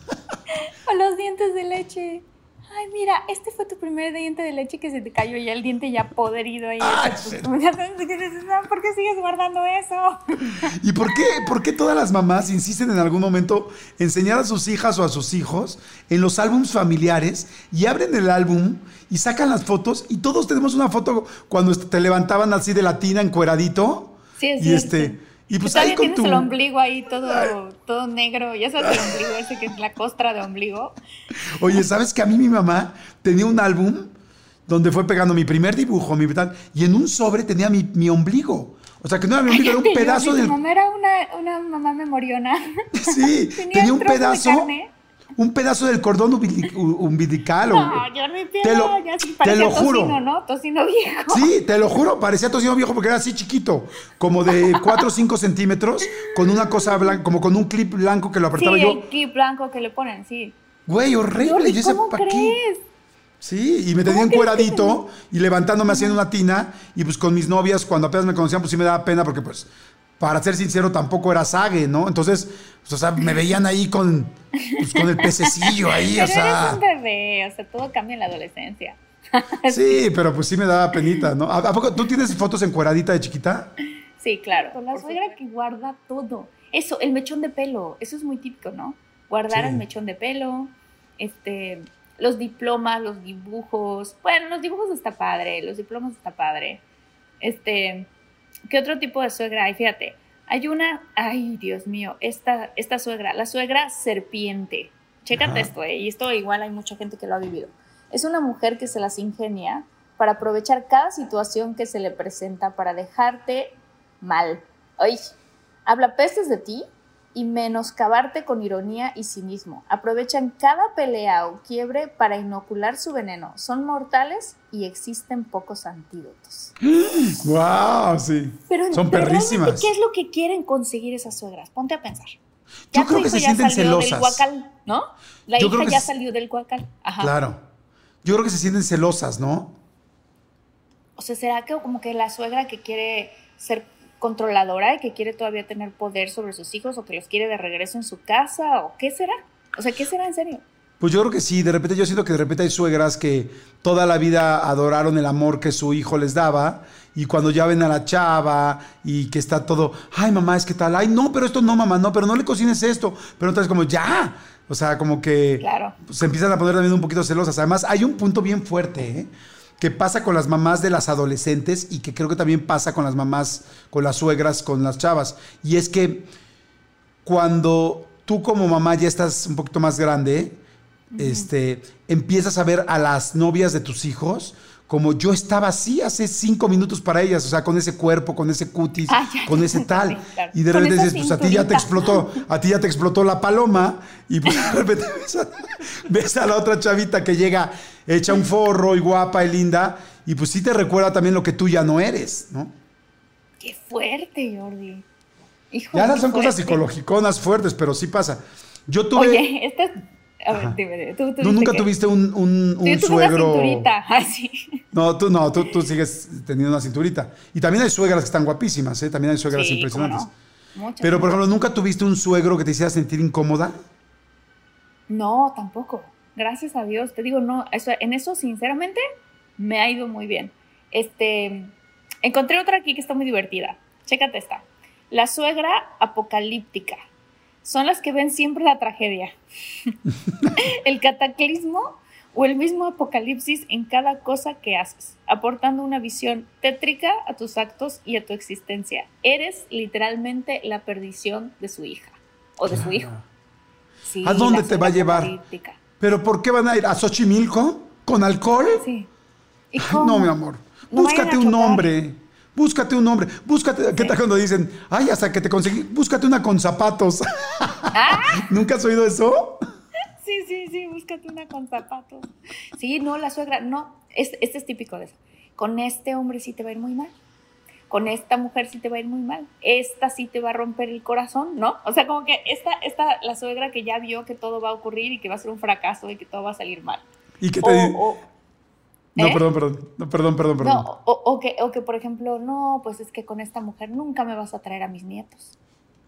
O los dientes de leche. Ay, mira, este fue tu primer diente de leche que se te cayó ya el diente ya podrido ahí. Ah, ¿Por qué sigues guardando eso? ¿Y por qué, por qué todas las mamás insisten en algún momento enseñar a sus hijas o a sus hijos en los álbumes familiares y abren el álbum y sacan las fotos y todos tenemos una foto cuando te levantaban así de la tina encueradito? Sí, es y este y pues ahí con tienes el ombligo ahí todo, todo negro. Ya sabes el ombligo ese que es la costra de ombligo. Oye, ¿sabes que a mí mi mamá tenía un álbum donde fue pegando mi primer dibujo, mi y en un sobre tenía mi, mi ombligo. O sea, que no era mi ombligo, era un pedazo Tu del... mamá era una, una mamá memoriona. Sí, Tenía tenía un de pedazo, carne. Un pedazo del cordón umbilical. No, Te lo- ya sí te parecía lo juro. Tocino, ¿no? Tocino viejo. Sí, te lo juro, parecía tocino viejo porque era así chiquito, como de 4 o 5 centímetros, con una cosa blanca, como con un clip blanco que lo Sí, apretaba el yo. clip blanco que le ponen, sí. Güey, horrible. Jordi, yo ¿cómo ¿para qué? crees? Sí, y me tenía ¿Cómo crees que encueradito y levantándome haciendo una tina. Y pues con mis novias, cuando apenas me conocían, pues sí me daba pena porque, pues, para ser sincero, tampoco era sague, ¿no? Entonces, pues, o sea, me veían ahí con, pues, con el pececillo ahí, Pero o sea. eres un bebé, o sea, todo cambia en la adolescencia. Sí, pero pues sí me daba penita, ¿no? ¿A, a poco tú tienes fotos encueradita de chiquita? Sí, claro. Con la suegra que guarda todo. Eso, el mechón de pelo, eso es muy típico, ¿no? Guardar Sí. el mechón de pelo, este, los diplomas, los dibujos. Bueno, los dibujos está padre, los diplomas está padre. Este, ¿qué otro tipo de suegra hay? Fíjate, hay una, ay, Dios mío, esta, esta suegra, la suegra serpiente. Chécate Ajá. esto, ¿eh? y esto igual hay mucha gente que lo ha vivido. Es una mujer que se las ingenia para aprovechar cada situación que se le presenta para dejarte mal. Ay, habla pestes de ti y menoscabarte con ironía y cinismo. Aprovechan cada pelea o quiebre para inocular su veneno. Son mortales y existen pocos antídotos. ¡Wow! Sí. Pero, Son pero perrísimas. ¿qué es lo que quieren conseguir esas suegras? Ponte a pensar. Yo tu creo que se ya sienten salió del celosas. guacal, ¿no? La Yo hija creo que ya se- salió del guacal. Ajá. Claro. Yo creo que se sienten celosas, ¿no? O sea, ¿será que como que la suegra que quiere ser controladora y que quiere todavía tener poder sobre sus hijos o que los quiere de regreso en su casa o qué será? O sea, ¿qué será en serio? Pues yo creo que sí, de repente yo siento que de repente hay suegras que toda la vida adoraron el amor que su hijo les daba y cuando ya ven a la chava y que está todo, ay mamá, es que tal, ay no, pero esto no mamá, no, pero no le cocines esto, pero entonces como ya, o sea, como que Claro. se empiezan a poner también un poquito celosas. Además, hay un punto bien fuerte, ¿eh? Que pasa con las mamás de las adolescentes y que creo que también pasa con las mamás, con las suegras, con las chavas. Y es que cuando tú como mamá ya estás un poquito más grande, este, empiezas a ver a las novias de tus hijos como yo estaba así hace cinco minutos para ellas, o sea, con ese cuerpo, con ese cutis, Ah, ya, con ese tal. sí, claro. Y de repente dices, pues a ti ya te explotó, a ti ya te explotó la paloma, y pues de repente ves a, ves a la otra chavita que llega hecha un forro y guapa y linda, y pues sí te recuerda también lo que tú ya no eres, ¿no? Qué fuerte, Jordi. Hijo, Ya son cosas psicológicas fuertes, pero sí pasa. Yo tuve. Oye, este es... A ver, dime, tú, tú ¿Tú nunca tuviste un, un, un tuve una suegro? cinturita, así. No, tú no, tú, tú sigues teniendo una cinturita. Y también hay suegras que están guapísimas, ¿eh? También hay suegras Sí, impresionantes. no. Pero, por ejemplo, ¿nunca tuviste un suegro que te hiciera sentir incómoda? No, tampoco. Gracias a Dios. Te digo, no, eso, en eso, sinceramente, me ha ido muy bien. Este, encontré otra aquí que está muy divertida. Chécate esta. La suegra apocalíptica. Son las que ven siempre la tragedia. el cataclismo o el mismo apocalipsis en cada cosa que haces, aportando una visión tétrica a tus actos y a tu existencia. Eres literalmente la perdición de su hija o de su hijo. Sí, ¿A dónde te va a llevar? ¿Pero por qué van a ir a Xochimilco? ¿Con alcohol? Sí. ¿Y Ay, cómo? no, mi amor. No Búscate un chocar. Búscate un hombre. Búscate. ¿Qué tal cuando dicen, ay, hasta que te conseguí? Búscate una con zapatos. Ah, ¿Nunca has oído eso? sí, sí, sí, búscate una con zapatos. Sí, no, la suegra, no, es- este es típico de eso. Con este hombre sí te va a ir muy mal. Con esta mujer sí te va a ir muy mal. Esta sí te va a romper el corazón, ¿no? O sea, como que esta, esta, la suegra que ya vio que todo va a ocurrir y que va a ser un fracaso y que todo va a salir mal. Y que O, te. o- no, ¿eh? perdón, perdón. No, perdón, perdón, perdón. no, o, o que, o que, por ejemplo, no, pues es que con esta mujer nunca me vas a traer a mis nietos.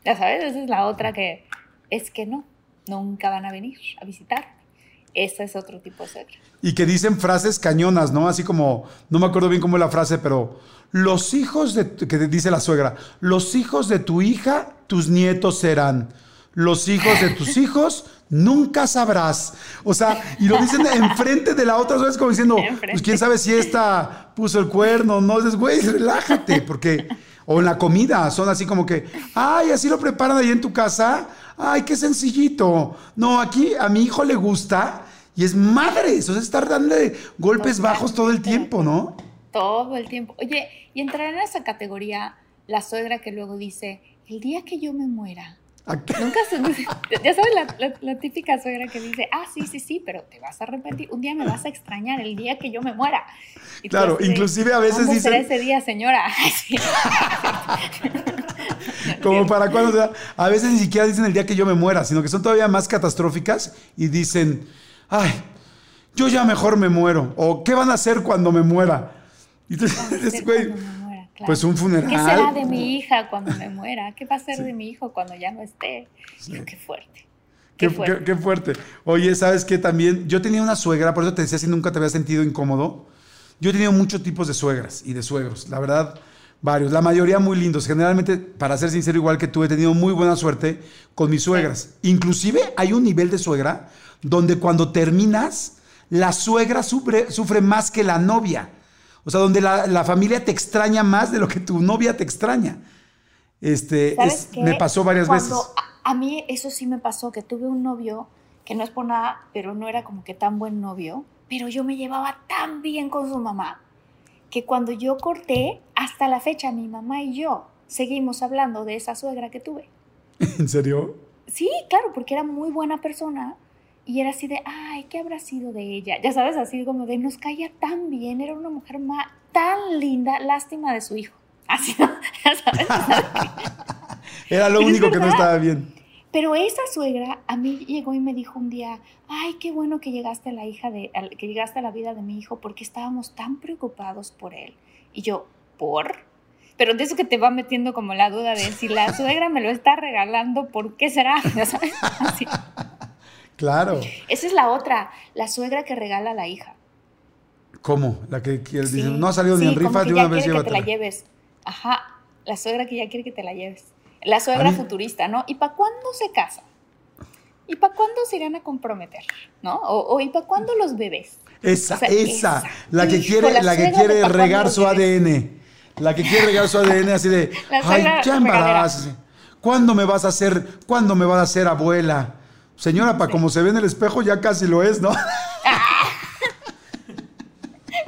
Ya sabes, esa es la otra que es que no, nunca van a venir a visitar. Ese es otro tipo de suegra. Y que dicen frases cañonas, ¿no? Así como, no me acuerdo bien cómo es la frase, pero los hijos de, que dice la suegra, los hijos de tu hija, tus nietos serán. Los hijos de tus hijos, nunca sabrás. O sea, y lo dicen enfrente de la otra, ¿sabes? Como diciendo, pues quién sabe si esta puso el cuerno, no, dices, güey, relájate, porque, o en la comida, son así como que, ay, así lo preparan ahí en tu casa, ay, qué sencillito. No, aquí a mi hijo le gusta y es madre, o sea, estar dándole golpes bajos todo el tiempo, ¿no? Todo el tiempo. Oye, y entrar en esa categoría la suegra que luego dice, el día que yo me muera, Nunca se, ya sabes la, la, típica suegra que dice, ah, sí, sí, sí, pero te vas a arrepentir, un día me vas a extrañar el día que yo me muera. claro, inclusive a veces dice será ese día, señora? Como para cuando, a veces ni siquiera dicen el día que yo me muera, sino que son todavía más catastróficas y dicen, ay, yo ya mejor me muero, o ¿qué van a hacer cuando me muera? Y entonces, güey, pues un funeral. ¿Qué será de mi hija cuando me muera? ¿Qué va a ser de mi hijo cuando ya no esté? Qué fuerte. Qué, fuerte. Oye, ¿sabes qué? También yo tenía una suegra, por eso te decía si nunca te había sentido incómodo. Yo he tenido muchos tipos de suegras y de suegros, la verdad, varios. La mayoría muy lindos. Generalmente, para ser sincero, igual que tú, he tenido muy buena suerte con mis suegras. Inclusive hay un nivel de suegra donde cuando terminas, la suegra sufre, sufre más que la novia. O sea, donde la, familia te extraña más de lo que tu novia te extraña. Este, me pasó varias veces. A, a, mí eso sí me pasó, que tuve un novio que no es por nada, pero no era como que tan buen novio, pero yo me llevaba tan bien con su mamá, que cuando yo corté, hasta la fecha mi mamá y yo seguimos hablando de esa suegra que tuve. ¿En serio? Sí, claro, porque era muy buena persona y era así de, ay, ¿qué habrá sido de ella? Ya sabes, así como de, nos caía tan bien, era una mujer más, tan linda, lástima de su hijo. Así, ¿no? Ya sabes. era lo único que no estaba bien. Pero esa suegra a mí llegó y me dijo un día, ay, qué bueno que llegaste a la hija de, que llegaste a la vida de mi hijo porque estábamos tan preocupados por él. Y yo, ¿por? Pero de eso que te va metiendo como la duda de si la suegra me lo está regalando, ¿por qué será? ¿Ya sabes? Así. Claro. Esa es la otra, la suegra que regala a la hija. ¿Cómo? La que, no ha salido ni en rifa de una vez quiere que te la lleves. Ajá, la suegra que ya quiere que te la lleves. La suegra futurista, ¿no? ¿Y para cuándo se casa? ¿Y para cuándo se irán a comprometer? ¿No? O, ¿y para cuándo los bebés? Esa, esa, la que quiere, la, que quiere regar su ADN. La que quiere regar su ADN así de, ay, ya embarazas. ¿Cuándo me vas a hacer, cuándo me vas a hacer abuela? Señora, para como se ve en el espejo, ya casi lo es, ¿no?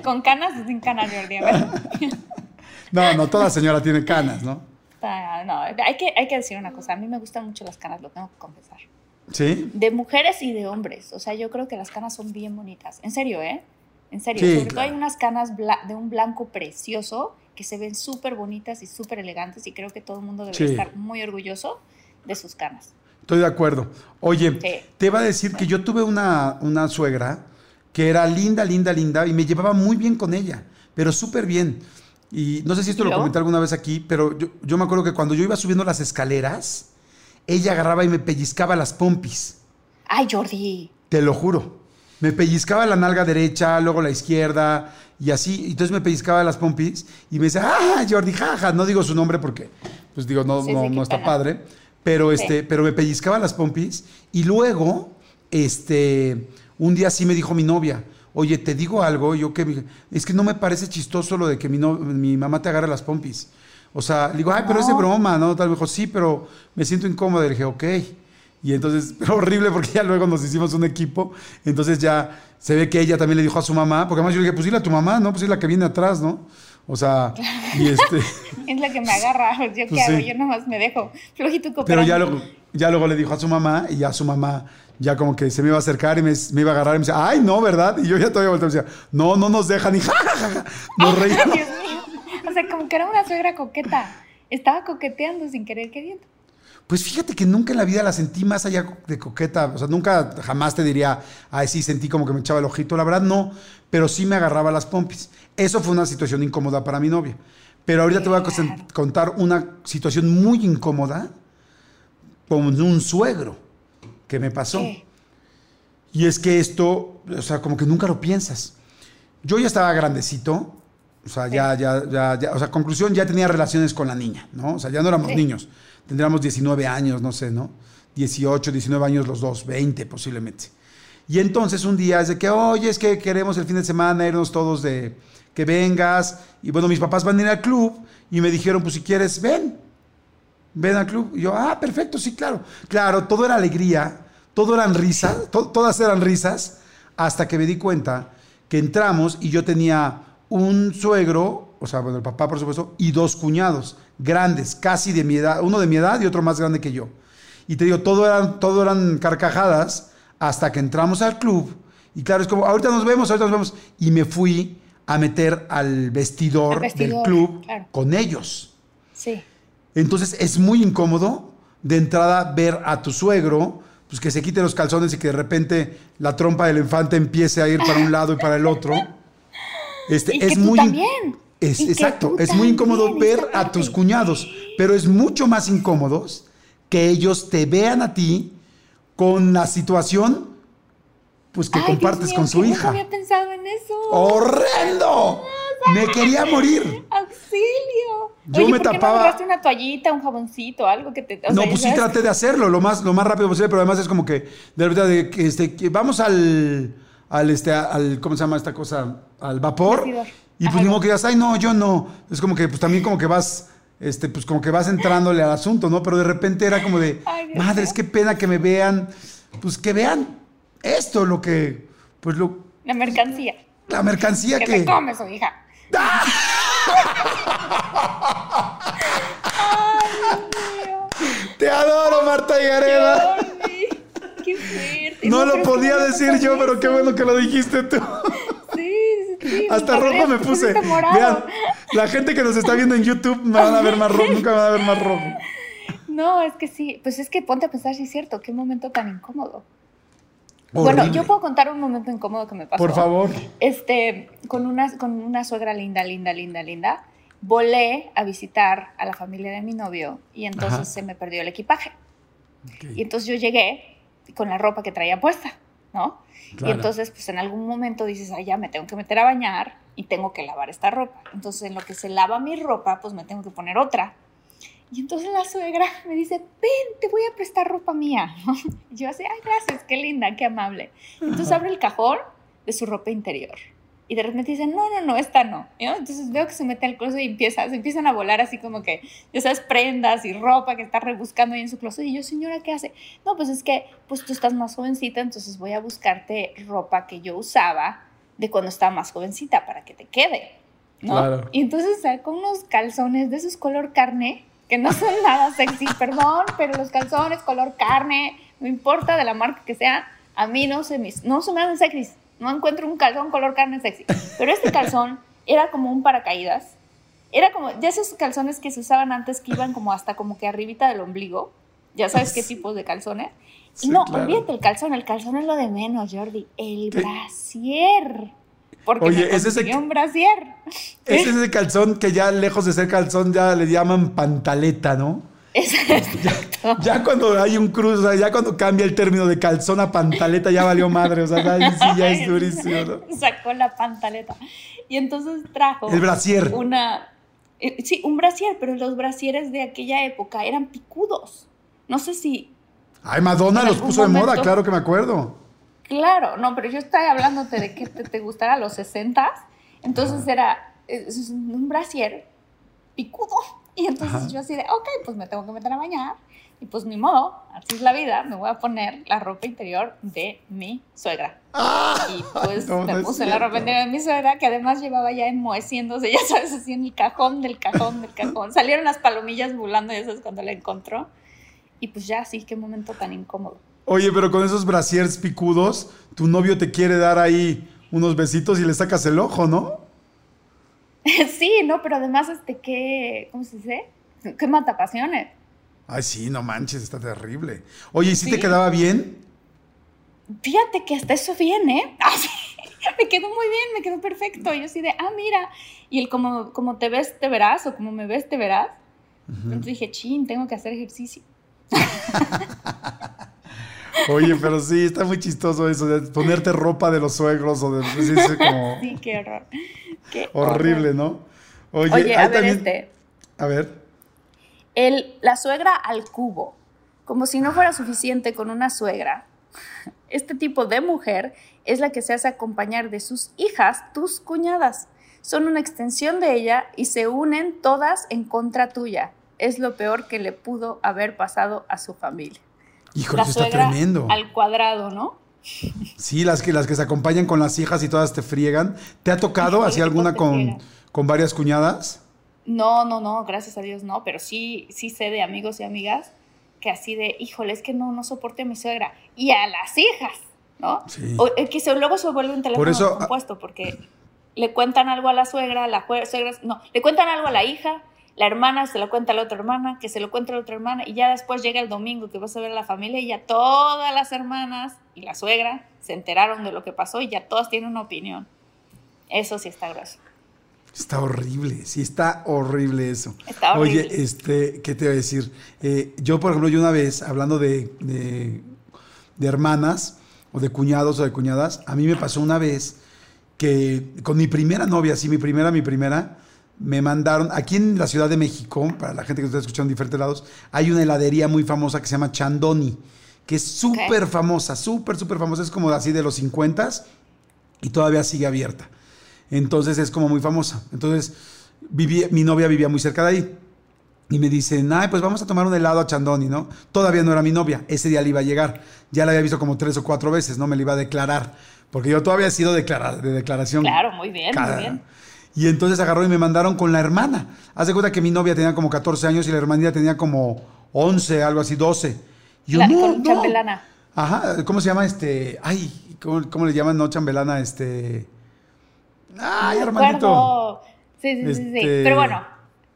Con canas o sin canas, Jordi. no, no, toda señora tiene canas, ¿no? No, hay que, hay que decir una cosa. A mí me gustan mucho las canas, lo tengo que confesar. ¿Sí? De mujeres y de hombres. O sea, yo creo que las canas son bien bonitas. En serio, ¿eh? En serio. Sobre todo hay unas canas de un blanco precioso que se ven súper bonitas y súper elegantes y creo que todo el mundo debería estar muy orgulloso de sus canas. Estoy de acuerdo. Oye, te iba a decir que yo tuve una, una suegra que era linda, linda, linda y me llevaba muy bien con ella, pero súper bien. Y no sé si esto lo comenté alguna vez aquí, pero yo, yo, me acuerdo que cuando yo iba subiendo las escaleras, ella agarraba y me pellizcaba las pompis. Ay, Jordi. Te lo juro. Me pellizcaba la nalga derecha, luego la izquierda, y así. Entonces me pellizcaba las pompis y me decía, ah, Jordi, jaja. No digo su nombre porque, pues digo, no, no, no está padre pero, este, pero me pellizcaba las pompis y luego, este, un día sí me dijo mi novia, oye, te digo algo, yo que es que no me parece chistoso lo de que mi, mi mamá te agarre las pompis. O sea, le digo, ay, pero es de broma, ¿no? Tal vez dijo, sí, pero me siento incómoda. Le dije, ok. Y entonces, pero horrible porque ya luego nos hicimos un equipo. Entonces ya se ve que ella también le dijo a su mamá, porque además yo le dije, pues dile a tu mamá, ¿no? Pues es la que viene atrás, ¿no? O sea, y este... es la que me agarra, yo qué pues hago, yo nomás me dejo flojito cooperando. Pero ya luego, ya luego le dijo a su mamá y ya su mamá ya como que se me iba a acercar y me, iba a agarrar y me decía, ay, no, ¿verdad? Y yo ya todavía volteaba y decía, no, no nos dejan y jajaja, nos reíamos. Dios mío. O sea, como que era una suegra coqueta. Estaba coqueteando sin querer queriendo. Pues fíjate que nunca en la vida la sentí más allá de coqueta. O sea, nunca jamás te diría, ay, sí, sentí como que me echaba el ojito. La verdad, no. Pero sí me agarraba las pompis. Eso fue una situación incómoda para mi novia. Pero ahorita te voy a contar una situación muy incómoda con un suegro que me pasó. Y es que esto, o sea, como que nunca lo piensas. Yo ya estaba grandecito, o sea, ya, ya, ya, ya, o sea, conclusión, ya tenía relaciones con la niña, ¿no? O sea, ya no éramos niños tendríamos 19 años, no sé, ¿no? 18, 19 años los dos, 20 posiblemente. Y entonces un día es de que, oye, es que queremos el fin de semana irnos todos de que vengas. Y bueno, mis papás van a ir al club y me dijeron, pues si quieres, ven, ven al club. Y yo, ah, perfecto, sí, claro. Claro, todo era alegría, todo eran risas, todas eran risas, hasta que me di cuenta que entramos y yo tenía un suegro, o sea, bueno, el papá por supuesto, y dos cuñados, grandes, casi de mi edad, uno de mi edad y otro más grande que yo. Y te digo, todo eran, todo eran carcajadas hasta que entramos al club. Y claro, es como, ahorita nos vemos, ahorita nos vemos. Y me fui a meter al vestidor, Al vestidor, del club claro. con ellos. Sí. Entonces es muy incómodo de entrada ver a tu suegro, pues que se quite los calzones y que de repente la trompa del infante empiece a ir para un lado y para el otro. Este, Y que es tú muy también. Es, exacto, es muy incómodo ver a tus cuñados, pero es mucho más incómodos que ellos te vean a ti con la situación pues que Ay, compartes mío, con su hija. Nunca había pensado en eso. ¡Horrendo! Me quería morir. ¡Auxilio! Yo Oye, me ¿por qué tapaba- no una toallita, un jaboncito, algo que te... o no, sea, pues sí sabes- traté de hacerlo lo más, lo más rápido posible, pero además es como que, de verdad, de que, este, que vamos al, al, este, al, ¿cómo se llama esta cosa? Al vapor. Y pues modo que digas, ay, no, yo no. Es como que, pues también como que vas, este, pues como que vas entrándole al asunto, ¿no? Pero de repente era como de, Ay, madres, mío. qué pena que me vean, pues que vean esto, lo que, pues lo, La mercancía. la mercancía Que que... se come su hija. Ay, Dios mío. Te adoro, Marta. Jordi, Qué fuerte. No lo es que podía no decir yo, pero qué bueno que lo dijiste tú. Sí. Hasta rojo me puse. Vean, la gente que nos está viendo en YouTube me van a ver más rojo, nunca me van a ver más rojo. No, es que sí. Pues es que ponte a pensar, sí es cierto. Qué momento tan incómodo. Bueno, Horrible. yo puedo contar un momento incómodo que me pasó. Por favor. Este, con una, con una suegra linda, linda, linda, linda, volé a visitar a la familia de mi novio y entonces Ajá. se me perdió el equipaje. Y entonces yo llegué con la ropa que traía puesta, ¿no? Claro. Y entonces, pues en algún momento dices, ay, ya me tengo que meter a bañar y tengo que lavar esta ropa. Entonces, en lo que se lava mi ropa, pues me tengo que poner otra. Y entonces la suegra me dice, ven, te voy a prestar ropa mía. Y yo así, ay, gracias, qué linda, qué amable. Entonces abre el cajón de su ropa interior. Y de repente dice, no, no, no, esta no. ¿no? Entonces veo que se mete al closet y empieza, se empiezan a volar así como que, sabes, prendas y ropa que está rebuscando ahí en su closet. Y yo, señora, ¿qué hace? No, pues es que pues tú estás más jovencita, entonces voy a buscarte ropa que yo usaba de cuando estaba más jovencita para que te quede. ¿no? Claro. Y entonces saco unos calzones de esos color carne, que no son nada sexy, perdón, pero los calzones color carne, no importa de la marca que sea, a mí no se me, no se me hacen sexy. No encuentro un calzón color carne sexy. Pero este calzón era como un paracaídas. Era como, ya esos calzones que se usaban antes que iban como hasta como que arribita del ombligo. Ya sabes qué tipos de calzones. Sí, y no, claro. olvídate el calzón, el calzón es lo de menos, Jordi. El ¿Qué? brasier. Porque Oye, me es ese un brasier. Ese es ese calzón que ya lejos de ser calzón ya le llaman pantaleta, ¿no? Exacto. Ya cuando hay un cruz, o sea, ya cuando cambia el término de calzón a pantaleta ya valió madre, o sea, sí ya es durísimo, ¿no? Sacó la pantaleta. Y entonces trajo El brasier. una... eh, sí, un brasier, pero los brasieres de aquella época eran picudos. No sé si... Ay, Madonna los puso de moda, claro que me acuerdo. Claro, no, pero yo estoy hablándote de que te, te gustara los 60 Entonces era un brasier picudo. Y entonces Ajá. yo así de, ok, pues me tengo que meter a bañar. Y pues ni modo, así es la vida, me voy a poner la ropa interior de mi suegra. Y pues no, me no puse la ropa interior de mi suegra, que además llevaba ya enmoheciéndose, ya sabes, así en el cajón del cajón del cajón. Salieron las palomillas volando, y eso es cuando la encontró. Y pues ya, sí, qué momento tan incómodo. Oye, pero con esos brasiers picudos, tu novio te quiere dar ahí unos besitos y le sacas el ojo, ¿no? sí, no, pero además, este, qué, ¿cómo se dice? Qué matapasiones. Ay, sí, no manches, está terrible. Oye, ¿y si te Sí. quedaba bien? Fíjate que hasta eso bien, ¿eh? Ah, sí, me quedó muy bien, me quedó perfecto. Y yo así de, ah, mira. Y el como, como te ves, te verás, o como me ves, te verás. Entonces dije, chin, tengo que hacer ejercicio. Oye, pero sí, está muy chistoso eso de ponerte ropa de los suegros o de pues, como Sí, qué horror. Qué horrible. ¿no? Oye, Oye, a ver también- este. A ver. El, la suegra al cubo. Como si no fuera suficiente con una suegra. Este tipo de mujer es la que se hace acompañar de sus hijas, tus cuñadas. Son una extensión de ella y se unen todas en contra tuya. Es lo peor que le pudo haber pasado a su familia. Híjole, la eso está suegra tremendo. al cuadrado, ¿no? Sí, las que, las que se acompañan con las hijas y todas te friegan. ¿Te ha tocado así alguna con, con varias cuñadas? No, no, no, gracias a Dios no, pero sí, sí sé de amigos y amigas que así de, híjole, es que no, no soporte a mi suegra. Y a las hijas, ¿no? Sí. O, que se, luego se vuelve un teléfono Por eso, compuesto porque le cuentan algo a la suegra, la suegra, no, le cuentan algo a la hija, la hermana se lo cuenta a la otra hermana, que se lo cuenta a la otra hermana, y ya después llega el domingo que vas a ver a la familia y ya todas las hermanas y la suegra se enteraron de lo que pasó y ya todas tienen una opinión. Eso sí está grueso. Está horrible, sí está horrible eso. Está horrible. Oye, este, ¿qué te voy a decir? Eh, yo, por ejemplo, yo una vez, hablando de, de, de hermanas, o de cuñados o de cuñadas, a mí me pasó una vez que con mi primera novia, sí, mi primera, mi primera, me mandaron, aquí en la Ciudad de México, para la gente que está escuchando en diferentes lados, hay una heladería muy famosa que se llama Chandoni, que es súper famosa, súper, súper famosa, es como así de los 50 y todavía sigue abierta. Entonces es como muy famosa. Entonces, mi novia vivía muy cerca de ahí. Y me dicen, ay, pues vamos a tomar un helado a Chandoni, ¿no? Todavía no era mi novia, ese día le iba a llegar. Ya la había visto como tres o cuatro veces, ¿no? Me la iba a declarar. Porque yo todavía he sido de declaración. Claro, muy bien, muy bien. Y entonces agarró y me mandaron con la hermana. Haz de cuenta que mi novia tenía como 14 años y la hermanita tenía como 11, algo así, 12. Y yo, no, chambelana. Ajá, ¿cómo se llama este? Ay, ¿cómo, le llaman? No, chambelana, este... Ay, hermanito. Sí, sí, sí, sí, este, Pero bueno.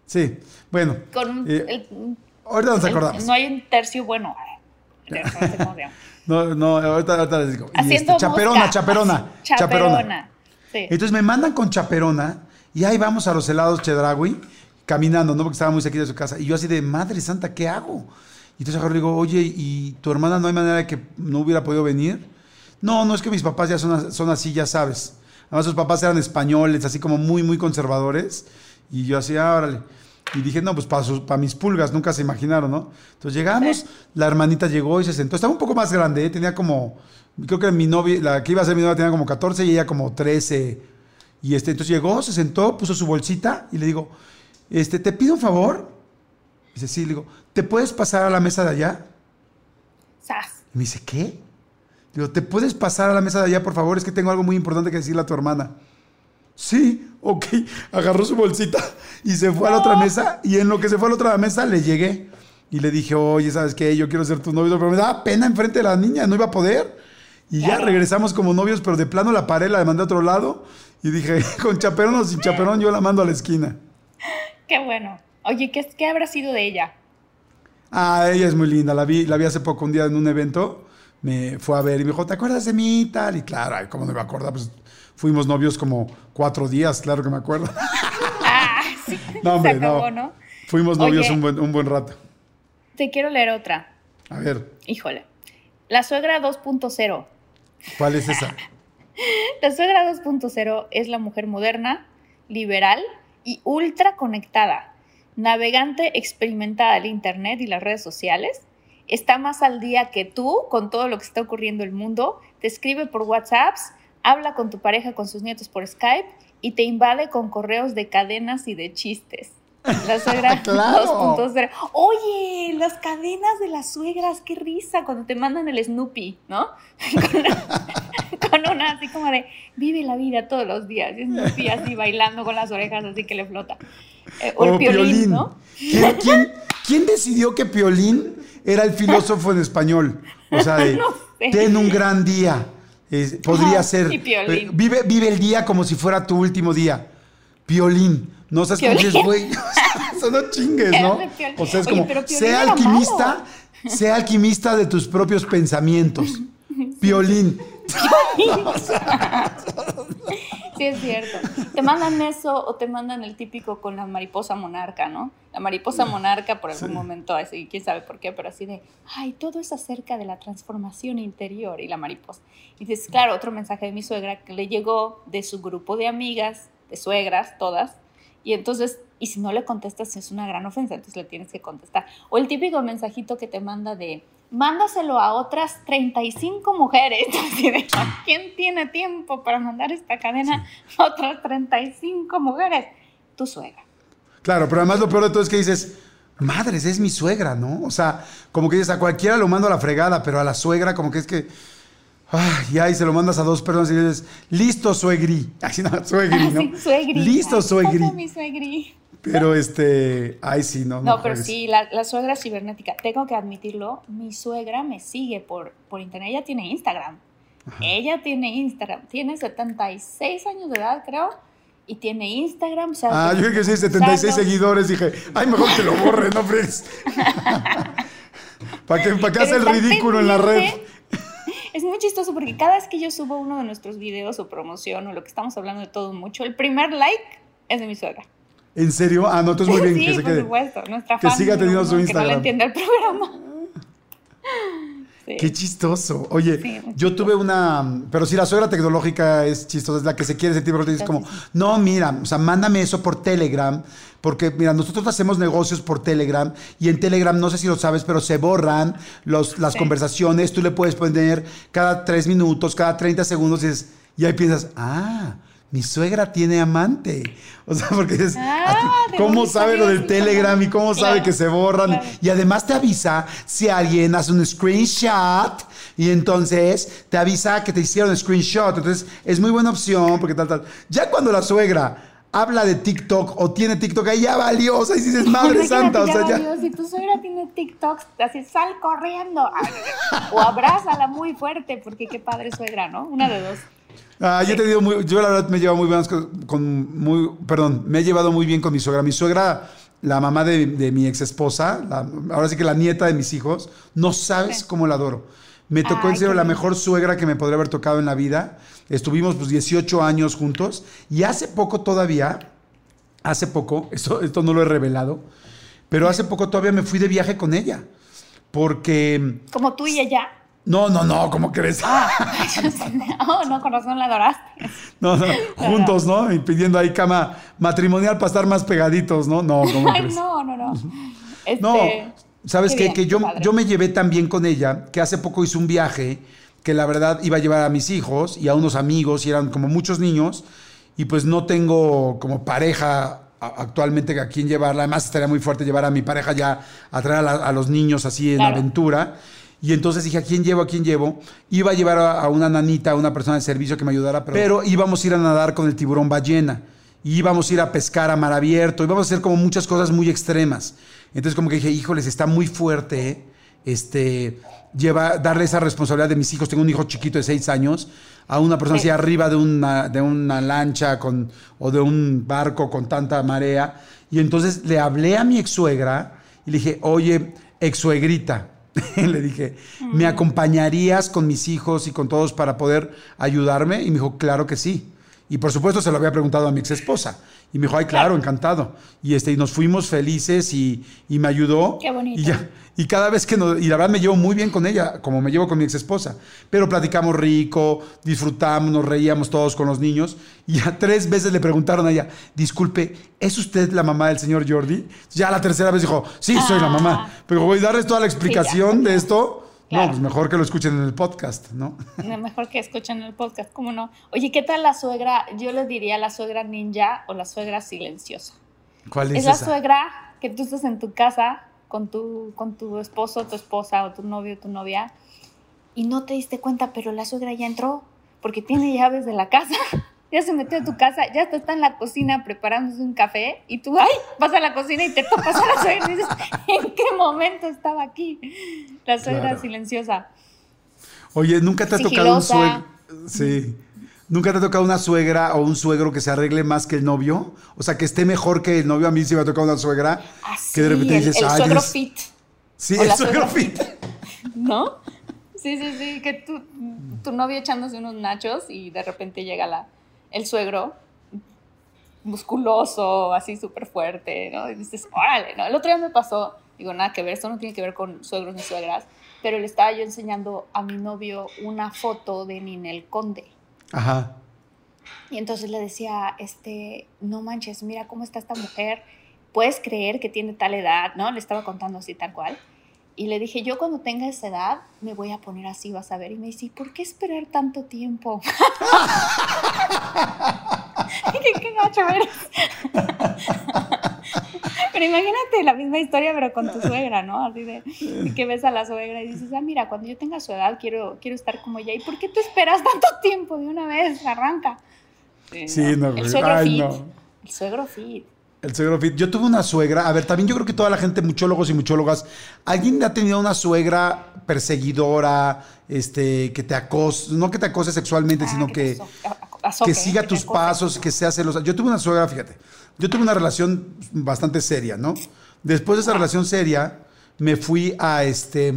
Sí, bueno. Con eh, ahorita nos acordamos. no hay un tercio bueno. No, no, ahorita, ahorita les digo. Haciendo este, chaperona, chaperona, chaperona. Chaperona. Sí. Entonces me mandan con chaperona y ahí vamos a los helados Chedragui, caminando, ¿no? Porque estaba muy cerquita de su casa. Y yo así de, madre santa, ¿qué hago? Y entonces le digo, oye, ¿y tu hermana no hay manera de que no hubiera podido venir? No, no es que mis papás ya son, son así, ya sabes. Además, sus papás eran españoles, así como muy, muy conservadores. Y yo así, ah, órale. Y dije, no, pues para, para mis pulgas, nunca se imaginaron, ¿no? Entonces llegamos, la hermanita llegó y se sentó. Estaba un poco más grande, ¿eh? tenía como, creo que mi novia, la que iba a ser mi novia tenía como 14 y ella como 13 y este, entonces llegó, se sentó, puso su bolsita y le digo, este, ¿te pido un favor? Dice, sí, le digo, ¿te puedes pasar a la mesa de allá? ¡Sas! Y me dice, ¿qué? Digo, ¿te puedes pasar a la mesa de allá, por favor? Es que tengo algo muy importante que decirle a tu hermana. Sí, ok. Agarró su bolsita y se fue a la otra mesa. Y en lo que se fue a la otra mesa le llegué. Y le dije, oye, ¿sabes qué? Yo quiero ser tu novio. Pero me daba pena enfrente de la niña, no iba a poder. Y ya regresamos como novios, pero de plano la paré, la mandé a otro lado. Y dije, con chaperón o sin chaperón, yo la mando a la esquina. Qué bueno. Oye, ¿qué, qué habrá sido de ella? Ah, ella es muy linda. La vi, la vi hace poco un día en un evento. Me fue a ver y me dijo, ¿te acuerdas de mí? Tal. Y claro, ¿cómo no me acuerdo? Pues fuimos novios como cuatro días, claro que me acuerdo. Ah, sí. No, hombre, no. Fuimos novios un, buen, un buen rato. Te quiero leer otra. A ver. Híjole. La suegra 2.0. ¿Cuál es esa? La suegra 2.0 es la mujer moderna, liberal y ultra conectada, navegante experimentada del Internet y las redes sociales. Está más al día que tú con todo lo que está ocurriendo en el mundo, te escribe por WhatsApps, habla con tu pareja, con sus nietos por Skype y te invade con correos de cadenas y de chistes. La suegra claro. 2.0. Oye, las cadenas de las suegras, qué risa cuando te mandan el Snoopy, ¿no? Con una, así como de vive la vida todos los días. Y Snoopy así bailando con las orejas así que le flota. Eh, o, el piolín, ¿no? ¿Quién, decidió que Piolín era el filósofo en español? O sea, de, ten un gran día. podría ser. Eh, vive, vive el día como si fuera tu último día. Piolín. No seas como es güey. Eso no chingues, ¿no? O sea, es como, sea alquimista, sea alquimista de tus propios pensamientos. Piolín. sí, es cierto. Te mandan eso o te mandan el típico con la mariposa monarca, ¿no? La mariposa monarca por algún momento, así, quién sabe por qué, pero así de, ay, todo es acerca de la transformación interior y la mariposa. Y dices, claro, otro mensaje de mi suegra que le llegó de su grupo de amigas, de suegras, todas, y entonces, y si no le contestas es una gran ofensa, entonces le tienes que contestar. O el típico mensajito que te manda de, mándaselo a otras 35 mujeres. ¿Quién tiene tiempo para mandar esta cadena a otras 35 mujeres? Tu suegra. Claro, pero además lo peor de todo es que dices, madres, es mi suegra, ¿no? O sea, como que dices, a cualquiera lo mando a la fregada, pero a la suegra como que es que... Ay, y ahí se lo mandas a dos personas y dices, listo, suegri. Así no, suegri, Ah, ¿no? sí, suegri. Listo, suegri. mi suegri. Pero este, ay, sí, no. No, pero sí, la, la suegra cibernética. Tengo que admitirlo, mi suegra me sigue por, por internet. Ella tiene Instagram. Ella tiene Instagram. Tiene 76 años de edad, creo. Y tiene Instagram. o sea, Ah, yo que creo que sí, 76 usarlo. seguidores. Dije, ay, mejor que lo borre, no fregues. ¿Para qué, qué Pero hace el ridículo en la red? Es muy chistoso porque cada vez que yo subo uno de nuestros videos o promoción o lo que estamos hablando de todo mucho, el primer like es de mi suegra. ¿En serio? Ah, no, entonces muy bien sí, que se por quede. supuesto. Nuestra que fan siga teniendo su uno, Que no le Instagram. entiende el programa. Sí. Qué chistoso. Oye, Sí, yo tuve una. Pero si la suegra tecnológica es chistosa, es la que se quiere sentir, porque dices como, no, mira, o sea, mándame eso por Telegram. Porque, mira, nosotros hacemos negocios por Telegram y en Telegram, no sé si lo sabes, pero se borran los, las Sí. conversaciones. Tú le puedes poner cada tres minutos, cada 30 segundos y, dices- y ahí piensas, ah, mi suegra tiene amante. O sea, porque dices, Ah, "Ah, ¿cómo sabe lo del eso?" Telegram y cómo sabe que se borran? claro. Y además te avisa si alguien hace un screenshot y entonces te avisa que te hicieron screenshot. Entonces es muy buena opción porque tal, tal. Ya cuando la suegra habla de TikTok o tiene TikTok, ahí ya valió. O sea, y dices, madre santa, o sea, ya. valió, Si tu suegra tiene TikToks, así sal corriendo. O abrázala muy fuerte, porque qué padre suegra, ¿no? Una de dos. Ah, yo he tenido muy, yo la verdad me he llevado muy buenas con, con muy, perdón, me he llevado muy bien con mi suegra. Mi suegra, la mamá de, de mi ex esposa, ahora sí que la nieta de mis hijos, no sabes Sí. cómo la adoro. Me tocó Ay, en serio la lindo. mejor suegra que me podría haber tocado en la vida. Estuvimos pues 18 años juntos y hace poco todavía, hace poco, esto, esto no lo he revelado, pero hace poco todavía me fui de viaje con ella. Porque, Como tú y ella. no, no, no, ¿cómo crees? Ah, oh, no, con razón la adoraste. No, no, juntos, ¿no? Y pidiendo ahí cama matrimonial para estar más pegaditos, ¿no? No, ¿cómo Ay, crees? no, no, no. Este, No, ¿sabes qué qué? bien, que yo, padre. yo me llevé tan bien con ella que hace poco hice un viaje que la verdad iba a llevar a mis hijos y a unos amigos y eran como muchos niños y pues no tengo como pareja actualmente a quien llevarla. Además estaría muy fuerte llevar a mi pareja ya a traer a, la- a los niños así en Claro. aventura. Y entonces dije, ¿a quién llevo? ¿A quién llevo? Iba a llevar a, a una nanita, a una persona de servicio que me ayudara, pero, pero íbamos a ir a nadar con el tiburón ballena. Y íbamos a ir a pescar a mar abierto. Íbamos a hacer como muchas cosas muy extremas. Entonces como que dije, híjoles, está muy fuerte, este, lleva, darle esa responsabilidad de mis hijos. Tengo un hijo chiquito de seis años, a una persona Sí. así arriba de una, de una lancha con, o de un barco con tanta marea. Y entonces le hablé a mi ex suegra y le dije, oye, ex suegrita. le dije, ¿me acompañarías con mis hijos y con todos para poder ayudarme? Y me dijo, claro que sí. Y por supuesto se lo había preguntado a mi ex esposa. Y me dijo, ay, claro, encantado. Y, este, y nos fuimos felices y, y me ayudó. Qué bonito. Y, ya, y cada vez que nos... Y la verdad me llevo muy bien con ella, como me llevo con mi ex esposa. Pero platicamos rico, disfrutamos, nos reíamos todos con los niños. Y ya tres veces le preguntaron a ella, disculpe, ¿es usted la mamá del señor Jordi? Ya la tercera vez dijo, sí, soy la Ah. mamá. Pero voy a darles toda la explicación de esto. No, pues mejor que lo escuchen en el podcast, ¿no? No, Mejor que escuchen el podcast, ¿cómo no? Oye, ¿qué tal la suegra? Yo les diría la suegra ninja o la suegra silenciosa. ¿Cuál es, Es la esa? suegra que tú estás en tu casa con tu, con tu esposo, tu esposa o tu novio, tu novia y no te diste cuenta, pero la suegra ya entró porque tiene llaves de la casa. Ya se metió a tu casa, ya está, está en la cocina preparándose un café y tú, ay, vas a la cocina y te topas a la suegra y dices, ¿en qué momento estaba aquí? La suegra Claro. silenciosa. Oye, ¿nunca te ha tocado un suegro? Sí. ¿Nunca te ha tocado una suegra o un suegro que se arregle más que el novio? O sea, que esté mejor que el novio. A mí sí me ha tocado una suegra Así, que de repente Ah, el, dices, el "Ay, suegro es-". fit. Sí, o el suegro fit. ¿No? Sí, sí, sí, que tu, tu novio echándose unos nachos y de repente llega la, el suegro musculoso, así súper fuerte, ¿no? Y dices, órale, ¿no? El otro día me pasó, digo, nada que ver, esto no tiene que ver con suegros ni suegras, pero le estaba yo enseñando a mi novio una foto de Ninel Conde. Ajá. Y entonces le decía, este, no manches, mira cómo está esta mujer, puedes creer que tiene tal edad, ¿no? Le estaba contando así tal cual. Y le dije, yo cuando tenga esa edad me voy a poner así, vas a ver. Y me dice, ¿y por qué esperar tanto tiempo? ¿Qué, qué gacho eres? Pero imagínate la misma historia, pero con tu suegra, ¿no? Así de que ves a la suegra y dices, ah, mira, cuando yo tenga su edad quiero, quiero estar como ella. ¿Y por qué tú esperas tanto tiempo de una vez? Arranca. Sí, no, El suegro Ay, fit. no. El suegro fit. El suegro fit. Yo tuve una suegra. A ver, también yo creo que toda la gente, muchólogos y muchólogas, ¿alguien ha tenido una suegra perseguidora, este, que te acose, no que te acose sexualmente, sino Ah, que, que siga tus acose. pasos, que sea celosa? Yo tuve una suegra, fíjate, yo tuve una relación bastante seria, ¿no? Después de esa relación seria, me fui a este,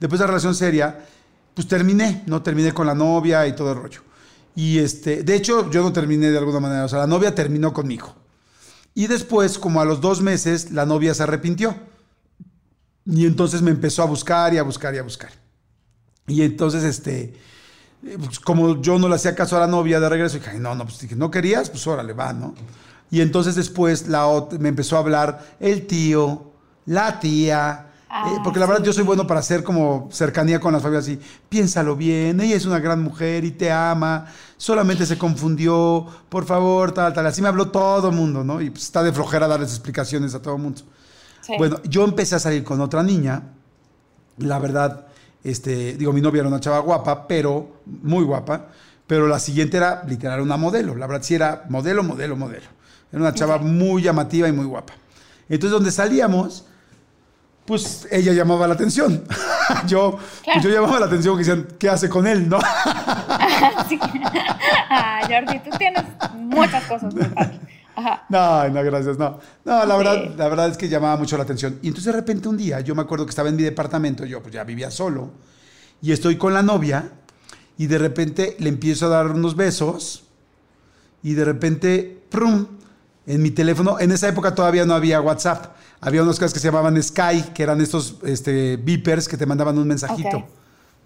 después de la relación seria, pues terminé, ¿no? Terminé con la novia y todo el rollo. Y este, de hecho, yo no terminé de alguna manera, o sea, la novia terminó conmigo. Y después, como a los dos meses, la novia se arrepintió. Y entonces me empezó a buscar y a buscar y a buscar. Y entonces, este, pues, como yo no le hacía caso a la novia de regreso, dije, "Ay, no, no, pues dije, no querías, pues órale, va, ¿no? Y entonces después la me empezó a hablar el tío, la tía, Ah, eh, porque la verdad sí. yo soy bueno para hacer como cercanía con las familias así, piénsalo bien, ella es una gran mujer y te ama, solamente se confundió, por favor, tal, tal, así me habló todo el mundo, ¿no? Y pues está de flojera darles explicaciones a todo el mundo. Sí. Bueno, yo empecé a salir con otra niña. La verdad, este, digo, mi novia era una chava guapa, pero muy guapa. Pero la siguiente era literal una modelo. La verdad, sí era modelo, modelo, modelo. Era una chava muy llamativa y muy guapa. Entonces, donde salíamos, pues ella llamaba la atención. yo, Claro. pues, yo llamaba la atención que decían, ¿qué hace con él? ¿No? Sí. Ah, Jordi, tú tienes muchas cosas muy. Ajá. No, no, gracias, no. No, la verdad, la verdad es que llamaba mucho la atención. Y entonces de repente un día, yo me acuerdo que estaba en mi departamento, yo pues ya vivía solo, y estoy con la novia, y de repente le empiezo a dar unos besos, y de repente, ¡prum! En mi teléfono, en esa época todavía no había WhatsApp, había unas cosas que se llamaban Sky, que eran estos este, beepers que te mandaban un mensajito.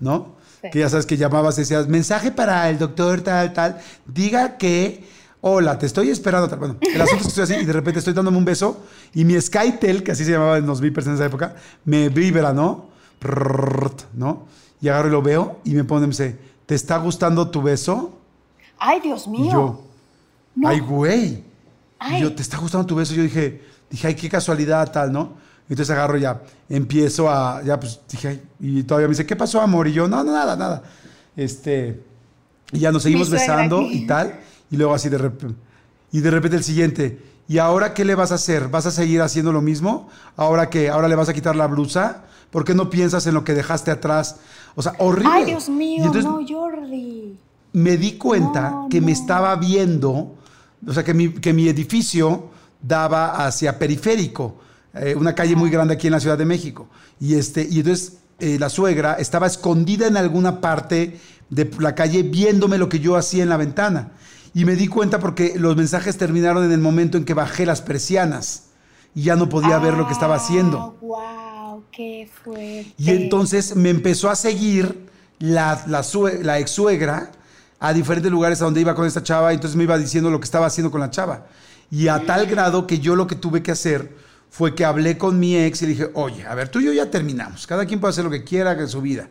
¿no? Sí. Que ya sabes que llamabas y decías, mensaje para el doctor tal, tal, diga que, hola, te estoy esperando. tal". Bueno, el asunto es que estoy así y de repente estoy dándome un beso y mi SkyTel, que así se llamaba en los beepers en esa época, me vibra, ¿no? Y agarro y lo veo y me pone, me dice, ¿te está gustando tu beso? Ay, Dios mío. Y yo, No. ay, güey. Ay. Y yo, ¿te está gustando tu beso? Yo dije, dije, ay, qué casualidad, tal, ¿no? Entonces agarro ya, empiezo a, ya pues dije, ay, y todavía me dice, ¿qué pasó, amor? Y yo, no, no, nada, nada. Este, y ya nos seguimos besando aquí. y tal. Y luego así de repente, y de repente el siguiente, ¿y ahora qué le vas a hacer? ¿Vas a seguir haciendo lo mismo? ¿Ahora qué? ¿Ahora le vas a quitar la blusa? ¿Por qué no piensas en lo que dejaste atrás? O sea, horrible. Ay, Dios mío, entonces, no, Jordi. me di cuenta No, que me estaba viendo, o sea, que mi, que mi edificio daba hacia periférico, eh, una calle muy grande aquí en la Ciudad de México. Y, este, y entonces eh, la suegra estaba escondida en alguna parte de la calle viéndome lo que yo hacía en la ventana. Y me di cuenta porque los mensajes terminaron en el momento en que bajé las persianas y ya no podía ver lo que estaba haciendo. Wow, Ah, qué fuerte. Y entonces me empezó a seguir la, la, la ex suegra a diferentes lugares a donde iba con esta chava, y entonces me iba diciendo lo que estaba haciendo con la chava. Y a tal grado que yo lo que tuve que hacer fue que hablé con mi ex y le dije, oye, a ver, tú y yo ya terminamos, cada quien puede hacer lo que quiera en su vida.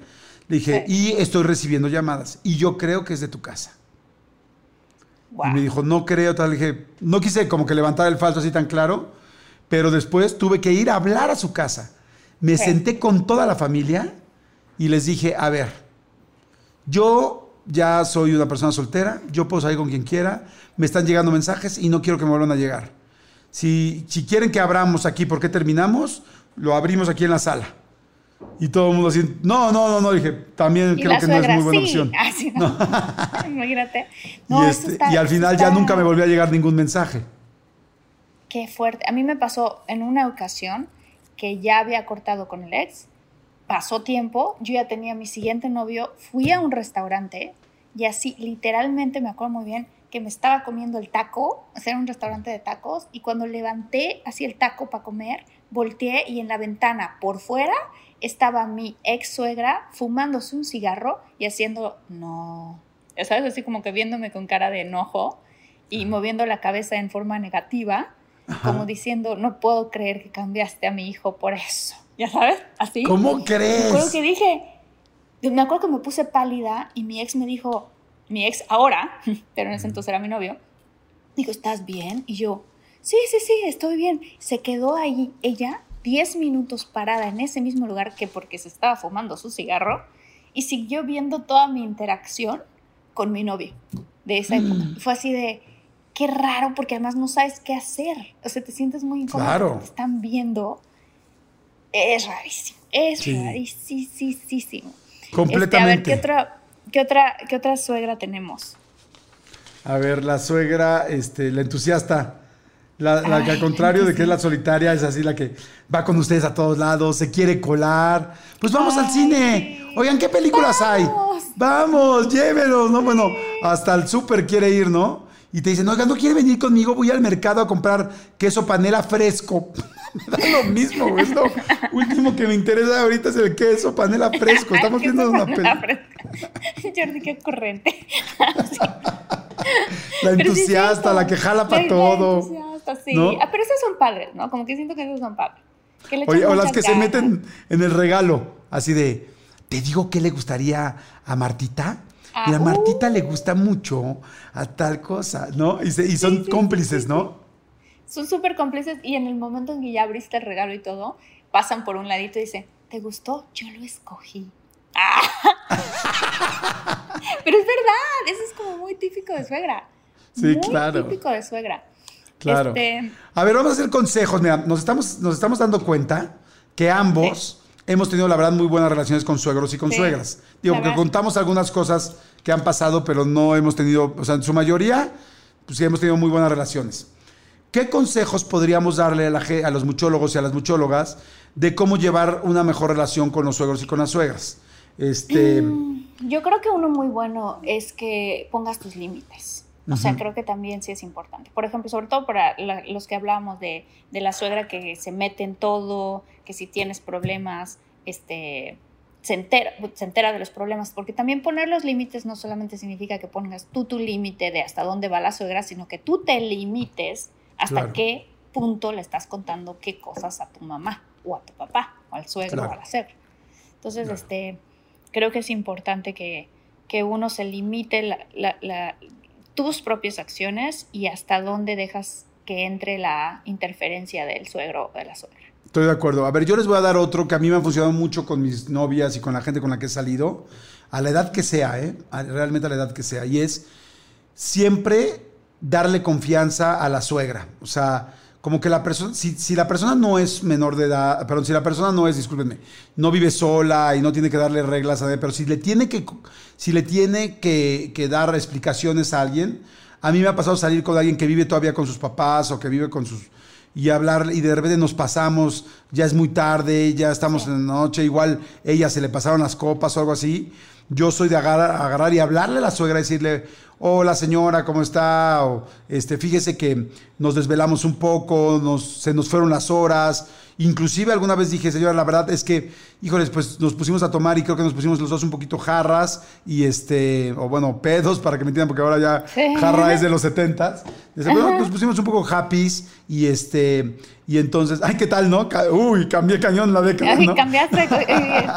Le dije, y estoy recibiendo llamadas, y yo creo que es de tu casa. Y me dijo, no creo, tal. Le dije, no quise como que levantar el falso así tan claro, pero después tuve que ir a hablar a su casa. Me senté con toda la familia y les dije, a ver, yo ya soy una persona soltera, yo puedo salir con quien quiera, me están llegando mensajes y no quiero que me vuelvan a llegar. Si, si quieren que abramos aquí porque terminamos, lo abrimos aquí en la sala. Y todo el mundo así, no, no, no, no, dije, también creo que no es muy buena sí. opción. Ah, sí, no. Imagínate. y, No, eso este, está- y al final ya nunca me volvió a llegar ningún mensaje. Qué fuerte. A mí me pasó en una ocasión que ya había cortado con el ex. Pasó tiempo, yo ya tenía mi siguiente novio, fui a un restaurante y así literalmente me acuerdo muy bien que me estaba comiendo el taco, o sea, era un restaurante de tacos, y cuando levanté así el taco para comer, volteé y en la ventana por fuera estaba mi ex suegra fumándose un cigarro y haciendo no. Sabes, así como que viéndome con cara de enojo y moviendo la cabeza en forma negativa, como diciendo, no puedo creer que cambiaste a mi hijo por eso. ¿Ya sabes? Así. ¿Cómo Me acuerdo crees? que dije, me acuerdo que me puse pálida y mi ex me dijo, mi ex ahora, pero en ese entonces era mi novio, dijo, ¿estás bien? Y yo, sí, sí, sí, estoy bien. Se quedó ahí ella 10 minutos parada en ese mismo lugar que porque se estaba fumando su cigarro y siguió viendo toda mi interacción con mi novio de esa época. Mm. Fue así de, qué raro, porque además no sabes qué hacer. O sea, te sientes muy incómodo. Claro. Te están viendo. Es rarísimo. Es Sí. rarísimo. Completamente. Este, a ver, ¿qué otra, qué, otra, ¿qué otra suegra tenemos? A ver, la suegra, este, la entusiasta. La, la que al contrario de que es la solitaria, es así la que va con ustedes a todos lados, se quiere colar. Pues vamos al cine. Oigan, ¿qué películas hay? Vamos. Vamos, llévenos, ¿no? Bueno, hasta el súper quiere ir, ¿no? Y te dicen, oigan, ¿no quiere venir conmigo? Voy al mercado a comprar queso panela fresco. me da lo mismo, güey. Lo último que me interesa ahorita es el queso panela fresco. Estamos ¿Qué viendo una película. Jordi, qué corriente. La sí entusiasta, la que jala para todo. entusiasta, sí. ¿no? Ah, pero esas son padres, ¿no? Como que siento que esas son padres. Que Oye, o las que se meten en el regalo, así de, te digo qué le gustaría a Martita. Ah, Mira, a Martita uh. le gusta mucho a tal cosa, ¿no? Y, se- y son Sí, sí, cómplices, sí, ¿no? Son súper cómplices y en el momento en que ya abriste el regalo y todo, pasan por un ladito y dicen, ¿te gustó? Yo lo escogí. Ah. pero es verdad, eso es como muy típico de suegra. Sí, muy claro. típico de suegra. Claro. Este, A ver, vamos a hacer consejos. Mira, nos estamos, nos estamos dando cuenta que ambos hemos tenido, la verdad, muy buenas relaciones con suegros y con Sí, suegras. Digo, porque contamos algunas cosas que han pasado, pero no hemos tenido, o sea, en su mayoría, pues sí hemos tenido muy buenas relaciones. ¿Qué consejos podríamos darle a, la a los muchólogos y a las muchólogas de cómo llevar una mejor relación con los suegros y con las suegras? Este, Mm, Yo creo que uno muy bueno es que pongas tus límites. O sea, Ujú. creo que también sí es importante. Por ejemplo, sobre todo para la- los que hablábamos de, de la suegra que se mete en todo, que si tienes problemas, este, se entera, se entera de los problemas. Porque también poner los límites no solamente significa que pongas tú tu límite de hasta dónde va la suegra, sino que tú te limites hasta Claro. qué punto le estás contando qué cosas a tu mamá o a tu papá o al suegro Claro. o a la suegra. Entonces, Claro. este, creo que es importante que, que uno se limite la- la- la- tus propias acciones y hasta dónde dejas que entre la interferencia del suegro o de la suegra. Estoy de acuerdo. A ver, yo les voy a dar otro que a mí me ha funcionado mucho con mis novias y con la gente con la que he salido, a la edad que sea, ¿eh? Realmente a la edad que sea. Y es siempre darle confianza a la suegra. O sea, como que la persona, si, la persona no es menor de edad, perdón, si la persona no es, discúlpenme, no vive sola y no tiene que darle reglas a nadie, pero si le tiene que, si le tiene que dar explicaciones a alguien, a mí me ha pasado salir con alguien que vive todavía con sus papás o que vive con sus y hablar y de repente nos pasamos, ya es muy tarde, ya estamos Sí. en la noche, igual ella se le pasaron las copas o algo así. Yo soy de agarrar, agarrar y hablarle a la suegra, decirle, hola señora, ¿cómo está? O este, fíjese que nos desvelamos un poco, nos, se nos fueron las horas. Inclusive alguna vez dije, señora, la verdad es que, híjoles, pues nos pusimos a tomar y creo que nos pusimos los dos un poquito jarras y este, o bueno, pedos para que me entiendan, porque ahora ya Sí. jarra es de los setentas. Bueno, nos pusimos un poco happys y este, y entonces, ay, ¿qué tal, no? Uy, cambié cañón la década, Ay, ¿no? cambiaste, eh,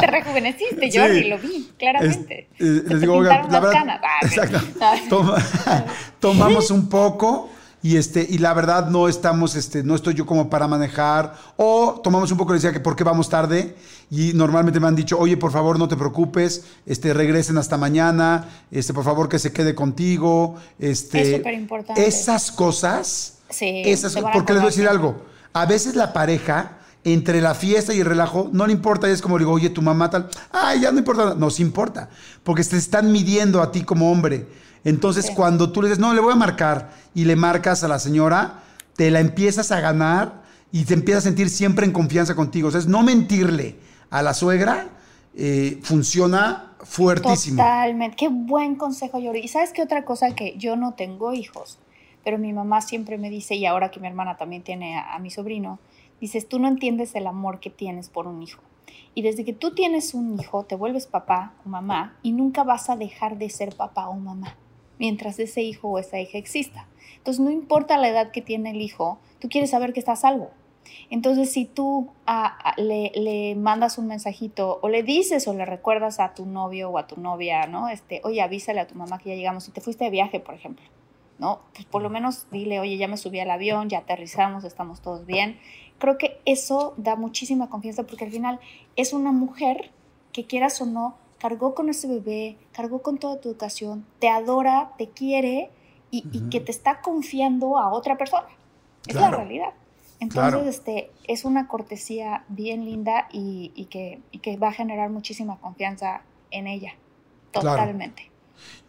te rejuveneciste, Jordi, Sí. lo vi, claramente. Es- eh, les digo, oiga, pintaron la verdad. Ah, exacto. Toma- tomamos un poco y este y la verdad no estamos este no estoy yo como para manejar o tomamos un poco le decía que por qué vamos tarde y normalmente me han dicho oye por favor no te preocupes este regresen hasta mañana este por favor que se quede contigo este Es superimportante. esas cosas Sí, esas porque les voy a decir algo a veces la pareja entre la fiesta y el relajo no le importa y es como digo oye tu mamá tal ay ya no importa nos importa porque te están midiendo a ti como hombre entonces, Sí. cuando tú le dices, no, le voy a marcar, y le marcas a la señora, te la empiezas a ganar y te empiezas a sentir siempre en confianza contigo. O sea, es no mentirle a la suegra eh, funciona fuertísimo. Totalmente. Qué buen consejo, Jordi. Y sabes qué otra cosa que yo no tengo hijos, pero mi mamá siempre me dice, y ahora que mi hermana también tiene a, a mi sobrino, dices, tú no entiendes el amor que tienes por un hijo. Y desde que tú tienes un hijo, te vuelves papá o mamá y nunca vas a dejar de ser papá o mamá mientras ese hijo o esa hija exista. Entonces, no importa la edad que tiene el hijo, tú quieres saber que está a salvo. Entonces, si tú le, le mandas un mensajito o le dices o le recuerdas a tu novio o a tu novia, ¿no? Este, oye, avísale a tu mamá que ya llegamos y te fuiste de viaje, por ejemplo. ¿no? Pues por lo menos dile, oye, ya me subí al avión, ya aterrizamos, estamos todos bien. Creo que eso da muchísima confianza porque al final es una mujer que quieras o no, cargó con ese bebé, cargó con toda tu educación, te adora, te quiere y, que te está confiando a otra persona. Es la realidad. Entonces, este, es una cortesía bien linda y, que, que, va a generar muchísima confianza en ella. Totalmente.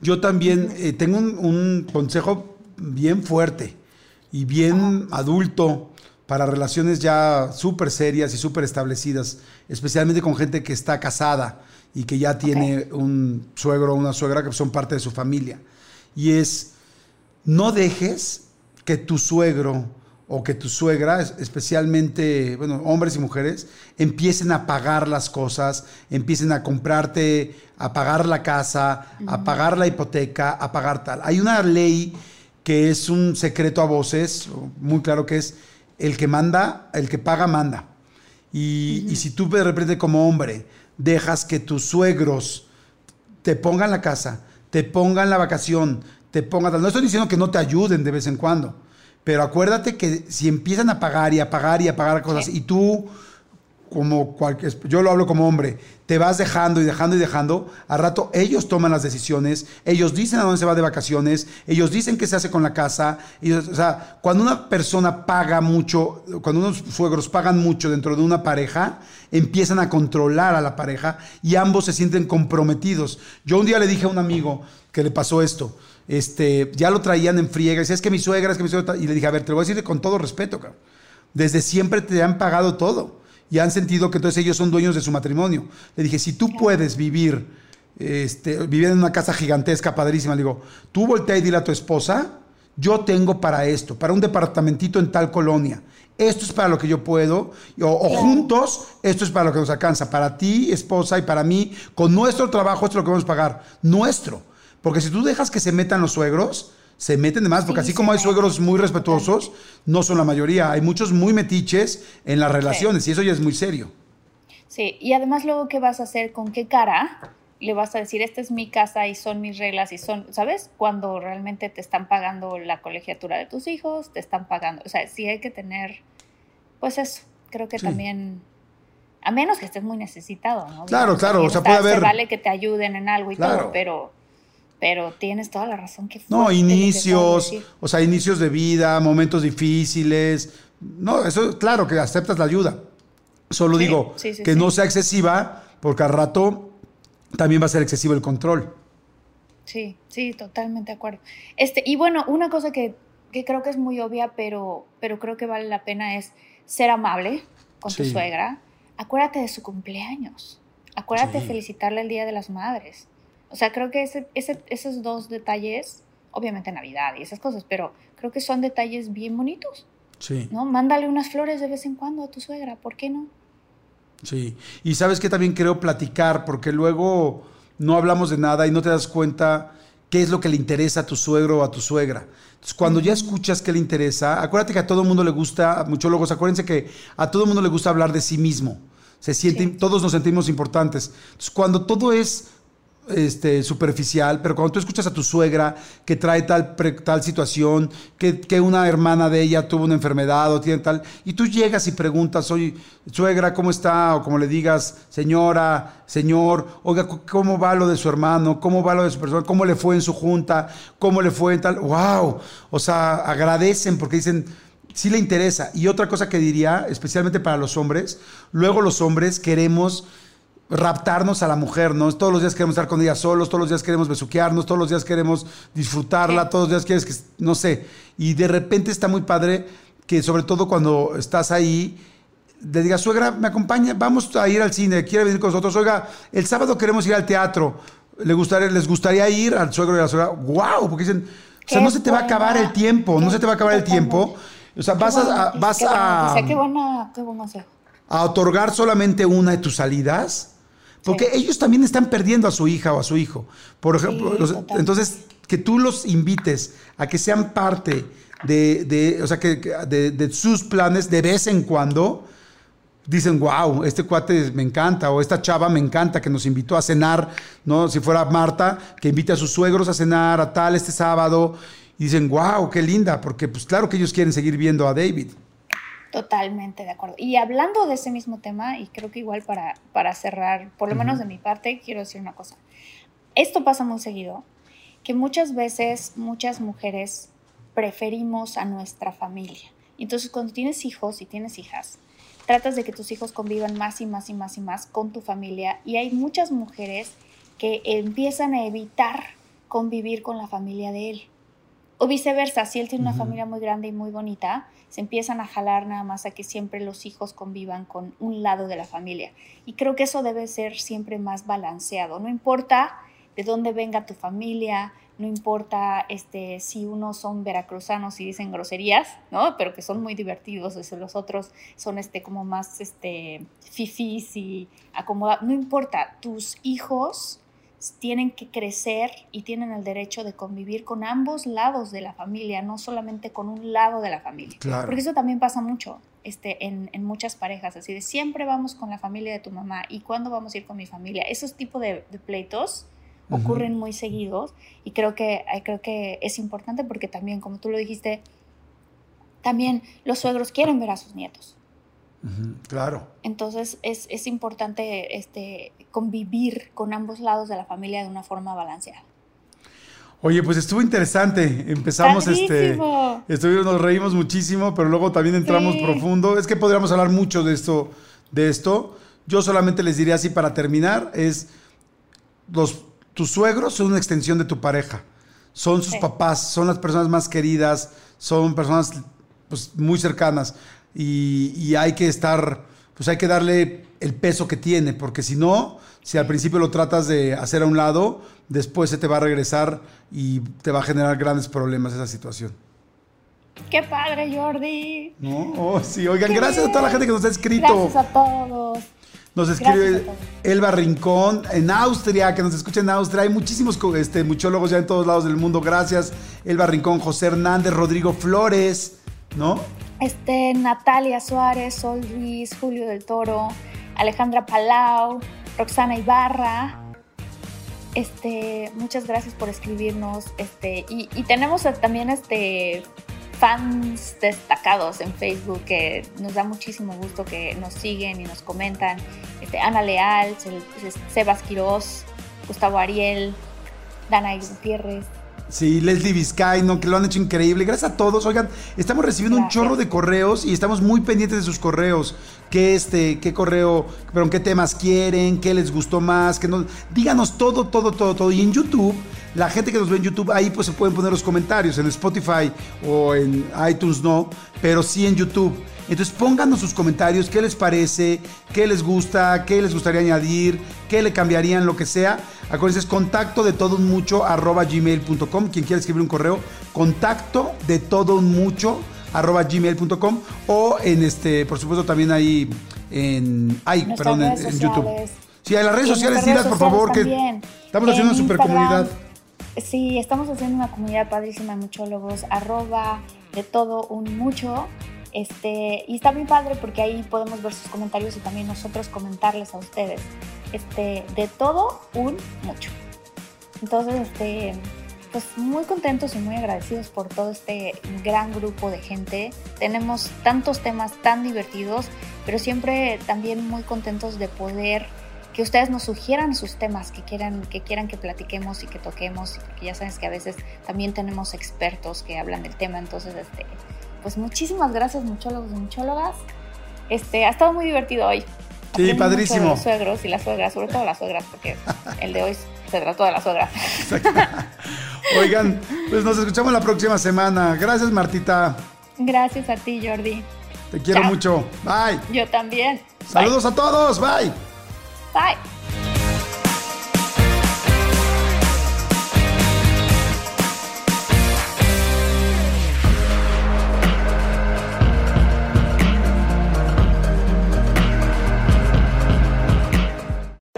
Yo también eh, tengo un, consejo bien fuerte y bien adulto para relaciones ya súper serias y súper establecidas, especialmente con gente que está casada y que ya tiene un suegro o una suegra que son parte de su familia. Y es, no dejes que tu suegro o que tu suegra, especialmente, bueno, hombres y mujeres, empiecen a pagar las cosas, empiecen a comprarte, a pagar la casa, a pagar la hipoteca, a pagar tal. Hay una ley que es un secreto a voces, muy claro que es el que manda, el que paga, manda. Y, y si tú de repente como hombre dejas que tus suegros te pongan la casa, te pongan la vacación, te pongan... No estoy diciendo que no te ayuden de vez en cuando, pero acuérdate que si empiezan a pagar y a pagar y a pagar cosas y tú como cualquier, yo lo hablo como hombre, te vas dejando y dejando y dejando, a rato ellos toman las decisiones, ellos dicen a dónde se va de vacaciones, ellos dicen qué se hace con la casa, o sea, cuando una persona paga mucho, cuando unos suegros pagan mucho dentro de una pareja, empiezan a controlar a la pareja y ambos se sienten comprometidos. Yo un día le dije a un amigo que le pasó esto, este, ya lo traían en friega, y decía, es que mi suegra, es que mi suegra, y le dije, a ver, te lo voy a decir con todo respeto. Desde siempre te han pagado todo y han sentido que entonces ellos son dueños de su matrimonio. Le dije, si tú puedes vivir, este, vivir en una casa gigantesca, padrísima, le digo, tú voltea y dile a tu esposa, yo tengo para esto, para un departamentito en tal colonia. Esto es para lo que yo puedo, o, juntos, esto es para lo que nos alcanza. Para ti, esposa, y para mí, con nuestro trabajo, esto es lo que vamos a pagar. Nuestro. Porque si tú dejas que se metan los suegros, se meten de más, porque así como hay suegros muy respetuosos, no son la mayoría, hay muchos muy metiches en las relaciones y eso ya es muy serio. Sí, y además luego, ¿qué vas a hacer? ¿Con qué cara? Le vas a decir, esta es mi casa y son mis reglas y son, ¿sabes? Cuando realmente te están pagando la colegiatura de tus hijos, te están pagando, o sea, sí hay que tener, pues eso, creo que también, a menos que estés muy necesitado, ¿no? Claro, claro, o sea, puede haber... vale que te ayuden en algo y todo, pero pero tienes toda la razón que No, inicios, o sea, inicios de vida, momentos difíciles. No, eso claro que aceptas la ayuda. Solo digo que no sea excesiva, porque al rato también va a ser excesivo el control. Sí, sí, totalmente de acuerdo. Este, y bueno, una cosa que, creo que es muy obvia, pero, pero creo que vale la pena es ser amable con tu suegra. Acuérdate de su cumpleaños. Acuérdate de felicitarle el Día de las Madres. O sea, creo que ese, esos dos detalles, obviamente Navidad y esas cosas, pero creo que son detalles bien bonitos. Sí. ¿No? Mándale unas flores de vez en cuando a tu suegra, ¿por qué no? Sí. Y sabes que también creo platicar, porque luego no hablamos de nada y no te das cuenta qué es lo que le interesa a tu suegro o a tu suegra. Entonces, cuando ya escuchas qué le interesa, acuérdate que a todo el mundo le gusta, muchólogos, acuérdense que a todo el mundo le gusta hablar de sí mismo. Se sienten, todos nos sentimos importantes. Entonces, cuando todo es este, superficial, pero cuando tú escuchas a tu suegra que trae tal, tal situación, que, que, una hermana de ella tuvo una enfermedad o tiene tal, y tú llegas y preguntas, oye, suegra, ¿cómo está? O como le digas, señora, señor, oiga, ¿cómo va lo de su hermano? ¿Cómo va lo de su persona? ¿Cómo le fue en su junta? ¿Cómo le fue en tal? ¡Wow! O sea, agradecen porque dicen, sí le interesa. Y otra cosa que diría, especialmente para los hombres, luego los hombres queremos raptarnos a la mujer, ¿no? Todos los días queremos estar con ella solos, todos los días queremos besuquearnos, todos los días queremos disfrutarla, todos los días quieres que, no sé, y de repente está muy padre que sobre todo cuando estás ahí, le digas, suegra, me acompaña, vamos a ir al cine, quiere venir con nosotros, oiga, el sábado queremos ir al teatro, ¿Le gustaría, les gustaría ir al suegro y a la suegra, wow, porque dicen, o sea, no se te va a acabar el tiempo, no se te va a acabar el tiempo, o sea, vas a, vas a, qué buena, qué buena a otorgar solamente una de tus salidas, porque ellos también están perdiendo a su hija o a su hijo. Por ejemplo, entonces, que tú los invites a que sean parte de, o sea, que, de, sus planes de vez en cuando, dicen, wow, este cuate me encanta, o esta chava me encanta que nos invitó a cenar, ¿no? Si fuera Marta, que invite a sus suegros a cenar a tal este sábado. y dicen, wow, qué linda, porque pues claro que ellos quieren seguir viendo a David. Totalmente de acuerdo. Y hablando de ese mismo tema, y creo que igual para, para cerrar, por lo menos de mi parte, quiero decir una cosa. Esto pasa muy seguido, que muchas veces muchas mujeres preferimos a nuestra familia. Entonces cuando tienes hijos y tienes hijas, tratas de que tus hijos convivan más y más y más y más con tu familia y hay muchas mujeres que empiezan a evitar convivir con la familia de él. O viceversa, si él tiene una familia muy grande y muy bonita, se empiezan a jalar nada más a que siempre los hijos convivan con un lado de la familia. Y creo que eso debe ser siempre más balanceado. No importa de dónde venga tu familia, no importa este, si unos son veracruzanos y dicen groserías, ¿no? Pero que son muy divertidos, los otros son este, como más este, fifís y acomodados. No importa, tus hijos tienen que crecer y tienen el derecho de convivir con ambos lados de la familia, no solamente con un lado de la familia. Porque eso también pasa mucho este, en, muchas parejas, así de siempre vamos con la familia de tu mamá y cuándo vamos a ir con mi familia. Esos tipos de pleitos ocurren muy seguidos y creo que, eh, creo que es importante porque también, como tú lo dijiste, también los suegros quieren ver a sus nietos. Claro. Entonces es, es, importante este, convivir con ambos lados de la familia de una forma balanceada. Oye, pues estuvo interesante. Empezamos este. Estuvimos, nos reímos muchísimo, pero luego también entramos profundo. Es que podríamos hablar mucho de esto, de esto. Yo solamente les diría así para terminar: es los tus suegros son una extensión de tu pareja. Son sus papás, son las personas más queridas, son personas pues, muy cercanas. Y, hay que estar, pues hay que darle el peso que tiene, porque si no, si al principio lo tratas de hacer a un lado, después se te va a regresar y te va a generar grandes problemas esa situación. ¡Qué padre, Jordi! No, oh, sí, oigan, gracias a toda la gente que nos ha escrito. Gracias a todos. Nos escribe Elba Rincón en Austria, que nos escucha en Austria. Hay muchísimos este, muchólogos ya en todos lados del mundo. Gracias, Elba Rincón, José Hernández, Rodrigo Flores, ¿no? Este, Natalia Suárez, Sol Luis, Julio del Toro, Alejandra Palau, Roxana Ibarra. Este, muchas gracias por escribirnos. Este, y, tenemos también este fans destacados en Facebook que nos da muchísimo gusto que nos siguen y nos comentan. Ana Leal, Sebas Quiroz, Gustavo Ariel, Dana Gutiérrez. Sí, Leslie Vizcaino, que lo han hecho increíble. Gracias a todos. Oigan, estamos recibiendo un chorro de correos y estamos muy pendientes de sus correos. ¿Qué, este, qué correo, pero qué temas quieren? ¿Qué les gustó más? Que no, díganos todo, todo, todo, todo. Y en YouTube la gente que nos ve en YouTube, ahí pues se pueden poner los comentarios, en Spotify o en iTunes no, pero sí en YouTube. Entonces pónganos sus comentarios, qué les parece, qué les gusta, qué les gustaría añadir, qué le cambiarían, lo que sea. Acuérdense, es contacto de todo un mucho arroba gmail.com. Quien quiera escribir un correo, contacto de todo un mucho arroba gmail.com o en este, por supuesto también ahí en, ay, perdón, en, YouTube. Sí, en las redes sociales, sociales, por favor, que estamos haciendo una super comunidad. Sí, estamos haciendo una comunidad padrísima de muchólogos, arroba de todo un mucho. Este, y está muy padre porque ahí podemos ver sus comentarios y también nosotros comentarles a ustedes. Este, de todo un mucho. Entonces, este, pues muy contentos y muy agradecidos por todo este gran grupo de gente. Tenemos tantos temas tan divertidos, pero siempre también muy contentos de poder que ustedes nos sugieran sus temas que quieran, que quieran que platiquemos y que toquemos, porque ya sabes que a veces también tenemos expertos que hablan del tema, entonces, este, pues muchísimas gracias muchólogos y muchólogas. Este, ha estado muy divertido hoy. Sí, padrísimo. los suegros y las suegras, sobre todo las suegras, porque el de hoy se trató de las suegras. Oigan, pues nos escuchamos la próxima semana. Gracias, Martita. Gracias a ti, Jordi. Te quiero mucho. Bye. Yo también. Saludos a todos. Bye. Bye.